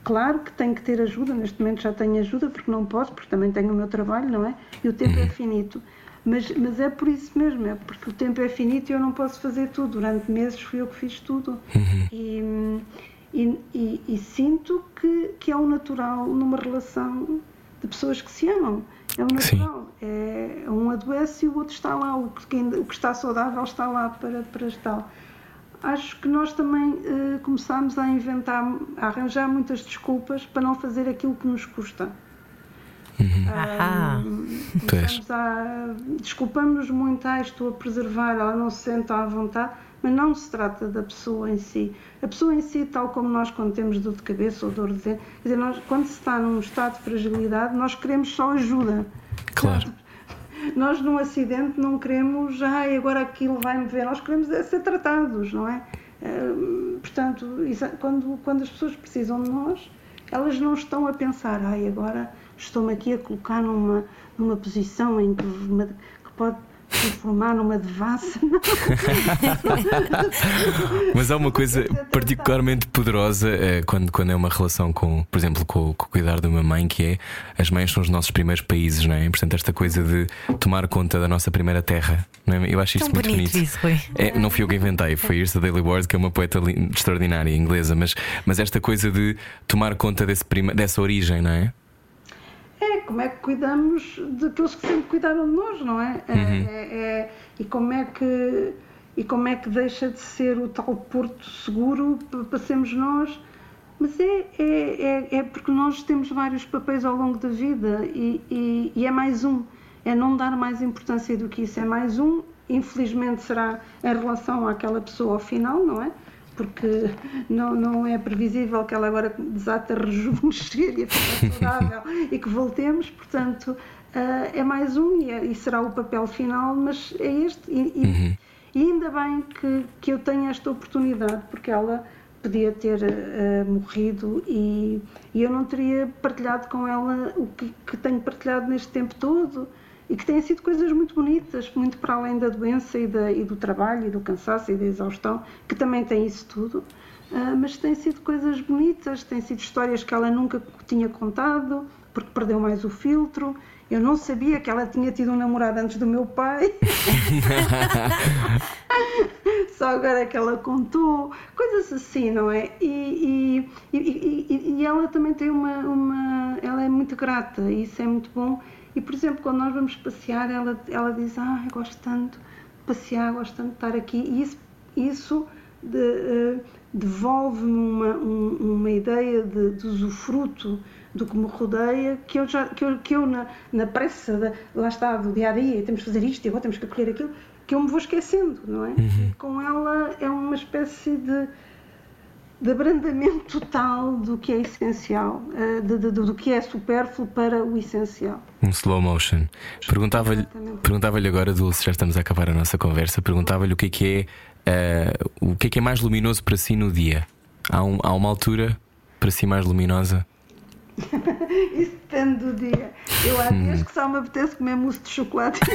claro que tenho que ter ajuda. Neste momento já tenho ajuda porque não posso, porque também tenho o meu trabalho, não é? E o tempo é finito. Mas, mas é por isso mesmo, é porque o tempo é finito e eu não posso fazer tudo. Durante meses fui eu que fiz tudo. E, E, e- e sinto que, que é o natural numa relação de pessoas que se amam. É o natural. É, um adoece e o outro está lá. O que, o que está saudável está lá para, para estar. Acho que nós também eh, começámos a inventar, a arranjar muitas desculpas para não fazer aquilo que nos custa. Ahá. Pois. Começamos a- Desculpamos-nos muito, ah, estou a preservar, ela não se sente à vontade, mas não se trata da pessoa em si. A pessoa em si, tal como nós quando temos dor de cabeça ou dor de dente, quer dizer, nós, quando se está num estado de fragilidade, nós queremos só ajuda. Claro. Nós num acidente não queremos, ai, agora aquilo vai-me ver, nós queremos é ser tratados, não é? Hum, portanto, isso- quando, quando as pessoas precisam de nós, elas não estão a pensar, ai, agora estou-me aqui a colocar numa, numa posição em que, que pode transformar numa devassa. Mas há uma coisa particularmente poderosa eh, quando, quando é uma relação com, por exemplo, com, com o cuidar de uma mãe, que é as mães são os nossos primeiros países, não é? Portanto, esta coisa de tomar conta da nossa primeira terra, não é? Eu acho Tão isso muito bonito, bonito. isso, Rui. É, não fui eu que inventei, foi Irsa Daily Ward, que é uma poeta extraordinária inglesa, mas, mas esta coisa de tomar conta desse prima- dessa origem, não é? Como é que cuidamos daqueles que sempre cuidaram de nós, não é? É- é- é- e, como é que, e como é que deixa de ser o tal porto seguro para, para sermos nós? Mas é, é, é, é porque nós temos vários papéis ao longo da vida e, e, e é mais um. É não dar mais importância do que isso. É mais um. Infelizmente será em relação àquela pessoa ao final, não é? Porque não, não é previsível que ela agora desate a rejuvenescer e a ficar saudável e que voltemos. Portanto, ah, é mais um e, é- e será o papel final, mas é este. E, e- e ainda bem que, que eu tenho esta oportunidade, porque ela podia ter eh, morrido e, e eu não teria partilhado com ela o que, que tenho partilhado neste tempo todo e que têm sido coisas muito bonitas, muito para além da doença e, da- e do trabalho e do cansaço e da exaustão, que também tem isso tudo. Ah, mas têm sido coisas bonitas, têm sido histórias que ela nunca tinha contado, porque perdeu mais o filtro. Eu não sabia que ela tinha tido um namorado antes do meu pai. Só agora que ela contou, coisas assim, não é? E, e, e, e- e ela também tem uma, uma. Ela é muito grata e isso é muito bom. E, por exemplo, quando nós vamos passear, ela, ela diz: Ah, eu gosto tanto de passear, gosto tanto de estar aqui. E isso, isso de, eh, devolve-me uma, um- uma ideia de, de usufruto do que me rodeia, que eu, já, que eu, que eu na, na pressa, da, lá está, do dia a dia, temos que fazer isto e agora temos que acolher aquilo, que eu me vou esquecendo, não é? E com ela é uma espécie de, de abrandamento total do que é essencial, eh, de- de- do que é supérfluo para o essencial. Um slow motion. Perguntava-lhe perguntava agora, Dulce, já estamos a acabar a nossa conversa, perguntava-lhe o que é que é, eh, o que é que é mais luminoso para si no dia. Há, um- há uma altura para si mais luminosa? Isso depende do dia. Eu há dias que só me apetece comer mousse de chocolate.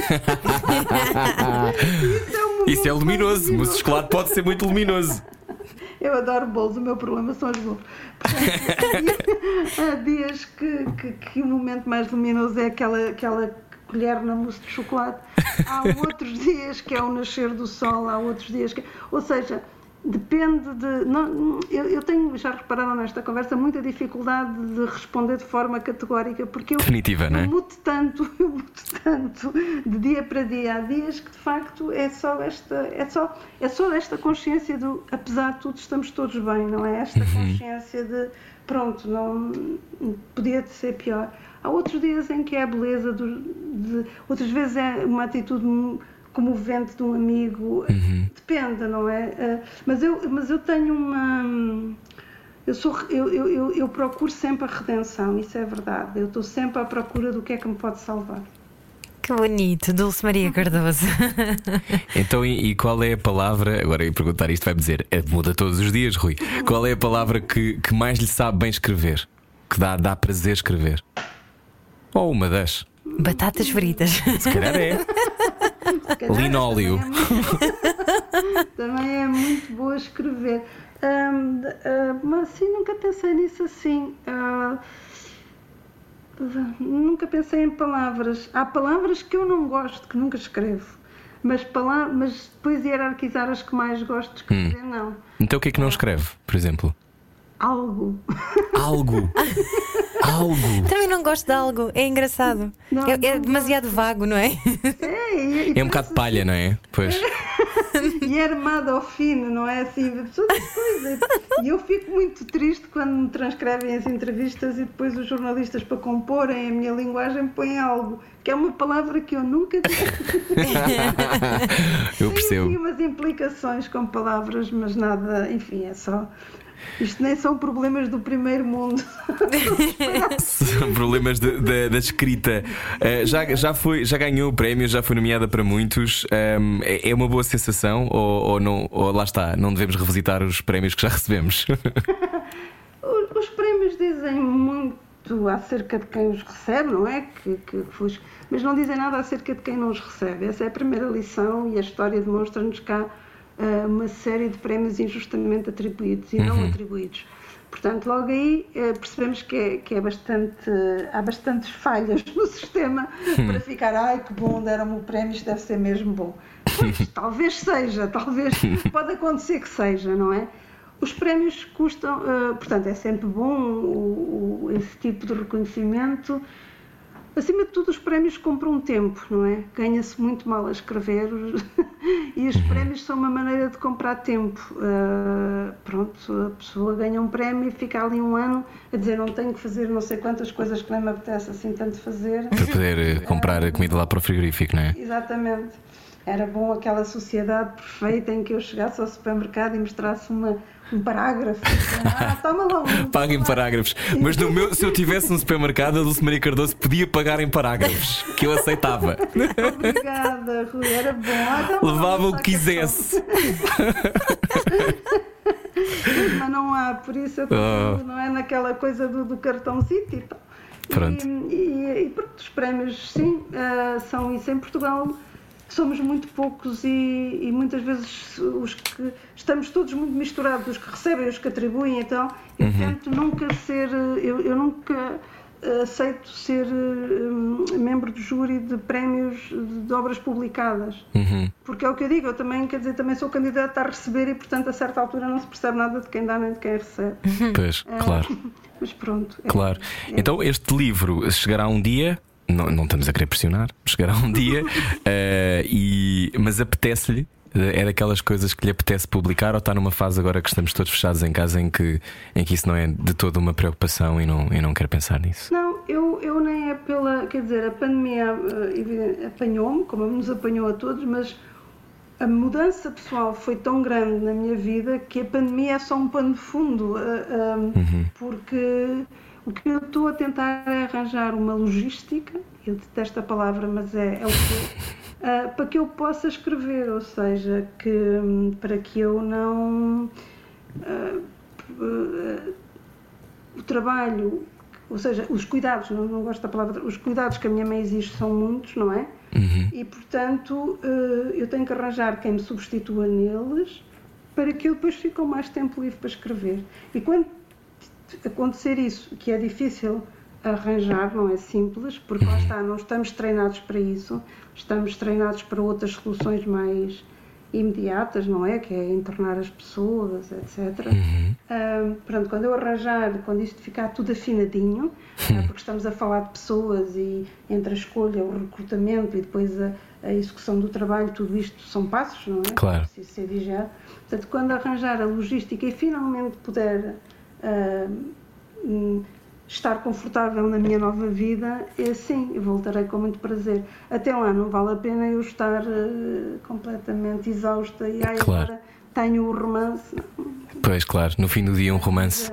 Isso é, uma Isso é luminoso, coisa. mas o chocolate pode ser muito luminoso. Eu adoro bolos, o meu problema são os bolos. Portanto, há dias que, que, que o momento mais luminoso é aquela, aquela colher na mousse de chocolate. Há outros dias que é o nascer do sol, há outros dias que. Ou seja, depende de. Não, eu, eu tenho, já repararam nesta conversa, muita dificuldade de responder de forma categórica, porque eu, Definitiva, é? eu mudo tanto, eu mudo tanto de dia para dia. Há dias que de facto é só esta, é só, é só esta consciência do apesar de tudo estamos todos bem, não é? Esta consciência de pronto, não podia ser pior. Há outros dias em que é a beleza do, de, outras vezes é uma atitude comovente de um amigo, depende, não é? Eh, Mas eu, mas eu tenho uma eu, sou, eu, eu, eu, eu procuro sempre a redenção, isso é verdade. Eu estou sempre à procura do que é que me pode salvar. Que bonito, Dulce Maria Cardoso. Então, e, e qual é a palavra? Agora eu ia perguntar isto, vai-me dizer, é, muda todos os dias, Rui. Qual é a palavra que, que mais lhe sabe bem escrever? Que dá, dá prazer escrever? Ou uma das? Batatas fritas. Se calhar é. Linóleo. Também é muito, também é muito boa escrever. Hum, ah, mas assim, nunca pensei nisso assim. Ah, nunca pensei em palavras. Há palavras que eu não gosto, que nunca escrevo. Mas, pala- mas depois hierarquizar as que mais gosto de escrever, não. Então o que é que não escreve, por exemplo? Algo. Algo. Algo. Também não gosto de algo, é engraçado. Não, é, é não demasiado vago, não é? É, e- e É um bocado palha, não é? Pois. e é armado ao fino, não é assim? Coisas. E eu fico muito triste quando me transcrevem as entrevistas e depois os jornalistas, para comporem a minha linguagem, põem algo, que é uma palavra que eu nunca disse. Eu Tem percebo. umas implicações com palavras, mas nada, enfim, é só. Isto nem são problemas do primeiro mundo. São Problemas de- de- da escrita. Eh, já, já, foi, já ganhou o prémio, já foi nomeada para muitos. Ehm, é é uma boa sensação ou, ou não, ou lá está, não devemos revisitar os prémios que já recebemos? Os, os prémios dizem muito acerca de quem os recebe, não é? Que, que mas não dizem nada acerca de quem não os recebe. Essa é a primeira lição e a história demonstra-nos cá ah, uma série de prémios injustamente atribuídos e não atribuídos. Portanto, logo aí eh, percebemos que, é, que é bastante, há bastantes falhas no sistema para ficar, ai que bom, deram-me o prémio, isto deve ser mesmo bom. Pois, talvez seja, talvez pode acontecer que seja, não é? Os prémios custam, eh, portanto, é sempre bom o- o- esse tipo de reconhecimento. Acima de tudo, os prémios compram tempo, não é? Ganha-se muito mal a escrever e os prémios são uma maneira de comprar tempo. Eh, pronto, a pessoa ganha um prémio e fica ali um ano a dizer não tenho que fazer não sei quantas coisas que nem me apetece assim tanto fazer. para poder eh, comprar a comida lá para o frigorífico, não é? Exatamente. Era bom aquela sociedade perfeita em que eu chegasse ao supermercado e mostrasse uma, um parágrafo. Ah, toma lá um. Paga em parágrafos. Mas no meu, se eu tivesse no supermercado, a Dulce Maria Cardoso podia pagar em parágrafos, que eu aceitava. Obrigada, Rui, era bom. Ah, Levava um o que quisesse. Mas não há, por isso eu Ah. não é naquela coisa do, do cartãozito e tal. Pronto. E, e, e os prémios, sim, ah, são isso em Portugal. Somos muito poucos e, e muitas vezes os que estamos todos muito misturados, os que recebem, os que atribuem, então eu tento nunca ser, eu, eu nunca aceito ser eh, membro do júri de prémios de, obras publicadas. Uhum. Porque é o que eu digo, eu também, quer dizer, também sou candidata a receber e, portanto, a certa altura não se percebe nada de quem dá nem de quem recebe. Pois, claro. Mas pronto. é- Claro. é- Então este livro chegará um dia. Não, não estamos a querer pressionar, chegará um dia, eh, e, mas apetece-lhe, eh, é daquelas coisas que lhe apetece publicar ou está numa fase agora que estamos todos fechados em casa em que, em que isso não é de toda uma preocupação e não, e não quer pensar nisso? Não, eu, eu nem é pela. Quer dizer, a pandemia eh, apanhou-me, como nos apanhou a todos, mas a mudança pessoal foi tão grande na minha vida que a pandemia é só um pano de fundo. eh, Porque o que eu estou a tentar é arranjar uma logística, eu detesto a palavra, mas é, é o que. eh, para que eu possa escrever, ou seja, que, hum, para que eu não. eh, eh, o trabalho, ou seja, os cuidados, não, não gosto da palavra, os cuidados que a minha mãe exige são muitos, não é? E portanto eu tenho que arranjar quem me substitua neles para que eu depois fique com mais tempo livre para escrever. E quando acontecer isso, que é difícil arranjar, não é simples, porque lá está, não estamos treinados para isso, estamos treinados para outras soluções mais imediatas, não é? Que é internar as pessoas, etc. Ah, pronto, quando eu arranjar, quando isto ficar tudo afinadinho, ah, porque estamos a falar de pessoas e entre a escolha, o recrutamento e depois a, a execução do trabalho, tudo isto são passos, não é? Claro. Preciso ser vigiado. Portanto, quando arranjar a logística e finalmente puder hum, estar confortável na minha nova vida, é sim, eu voltarei com muito prazer. Até lá não vale a pena eu estar ah, completamente exausta e ai, Claro. agora tenho o romance. Pois, claro, no fim do dia um romance.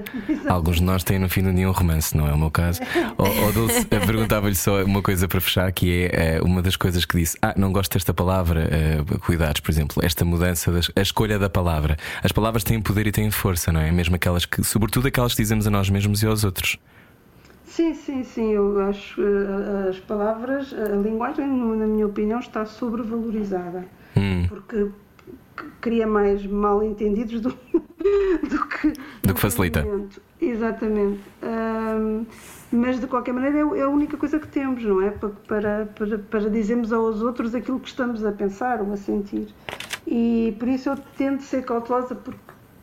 Alguns de nós têm no fim do dia um romance, não é o meu caso. Oh, oh, Dulce, perguntava-lhe só uma coisa para fechar, que é eh, uma das coisas que disse: Ah, não gosto desta palavra, eh, cuidados, por exemplo, esta mudança, das, a escolha da palavra. As palavras têm poder e têm força, não é? Mesmo aquelas que, sobretudo aquelas que dizemos a nós mesmos e aos outros. Sim, sim, sim, eu acho que as palavras, a linguagem, na minha opinião, está sobrevalorizada. Hum, Porque cria mais mal entendidos do, do que, Do que facilita. Exatamente. Ahm, mas de qualquer maneira é, é a única coisa que temos, não é? Pa- Para, para, para dizermos aos outros aquilo que estamos a pensar ou a sentir. E por isso eu tento ser cautelosa porque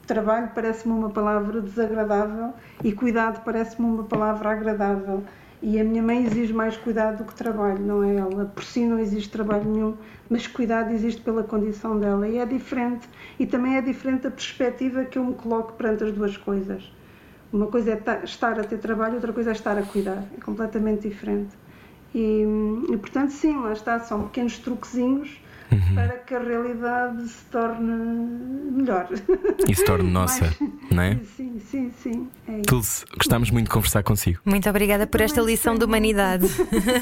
trabalho parece-me uma palavra desagradável e cuidado parece-me uma palavra agradável. E a minha mãe exige mais cuidado do que trabalho, não é? Ela por si não existe trabalho nenhum, mas cuidado existe pela condição dela. E é diferente. E também é diferente a perspectiva que eu me coloco perante as duas coisas. Uma coisa é estar a ter trabalho, outra coisa é estar a cuidar. É completamente diferente. E, e portanto, sim, lá está, são pequenos truquezinhos uhum. para que a realidade se torne melhor. E se torne nossa, Mais... não é? Sim, sim, sim. É Dulce, gostámos muito de conversar consigo. Muito obrigada por esta lição de humanidade.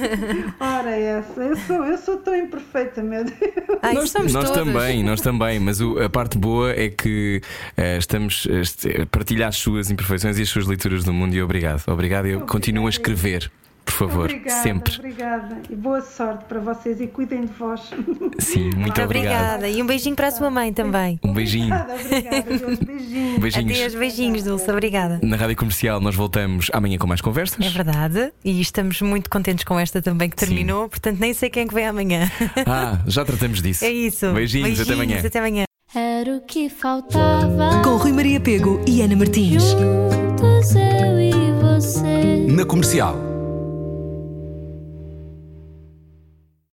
Ora, essa, eu sou, eu sou tão imperfeita, meu Deus. Ai, nós, nós também, nós também, mas o, a parte boa é que uh, estamos a partilhar as suas imperfeições e as suas leituras do mundo e obrigado. Obrigado e eu continuo a escrever por favor, obrigada, sempre. Obrigada e boa sorte para vocês e cuidem de vós. Sim, muito, muito obrigada. E um beijinho para a sua mãe também. Um beijinho. Obrigada, obrigada. Beijinhos. Beijinhos. Adeus, beijinhos, Dulce. Obrigada. Na rádio comercial, nós voltamos amanhã com mais conversas. É verdade. E estamos muito contentes com esta também que terminou. Sim. Portanto, nem sei quem é que vem amanhã. Ah, já tratamos disso. É isso. Beijinhos, beijinhos até amanhã. Até amanhã. Era o que faltava. Com Rui Maria Pego e Ana Martins. Juntos eu e você. Na comercial.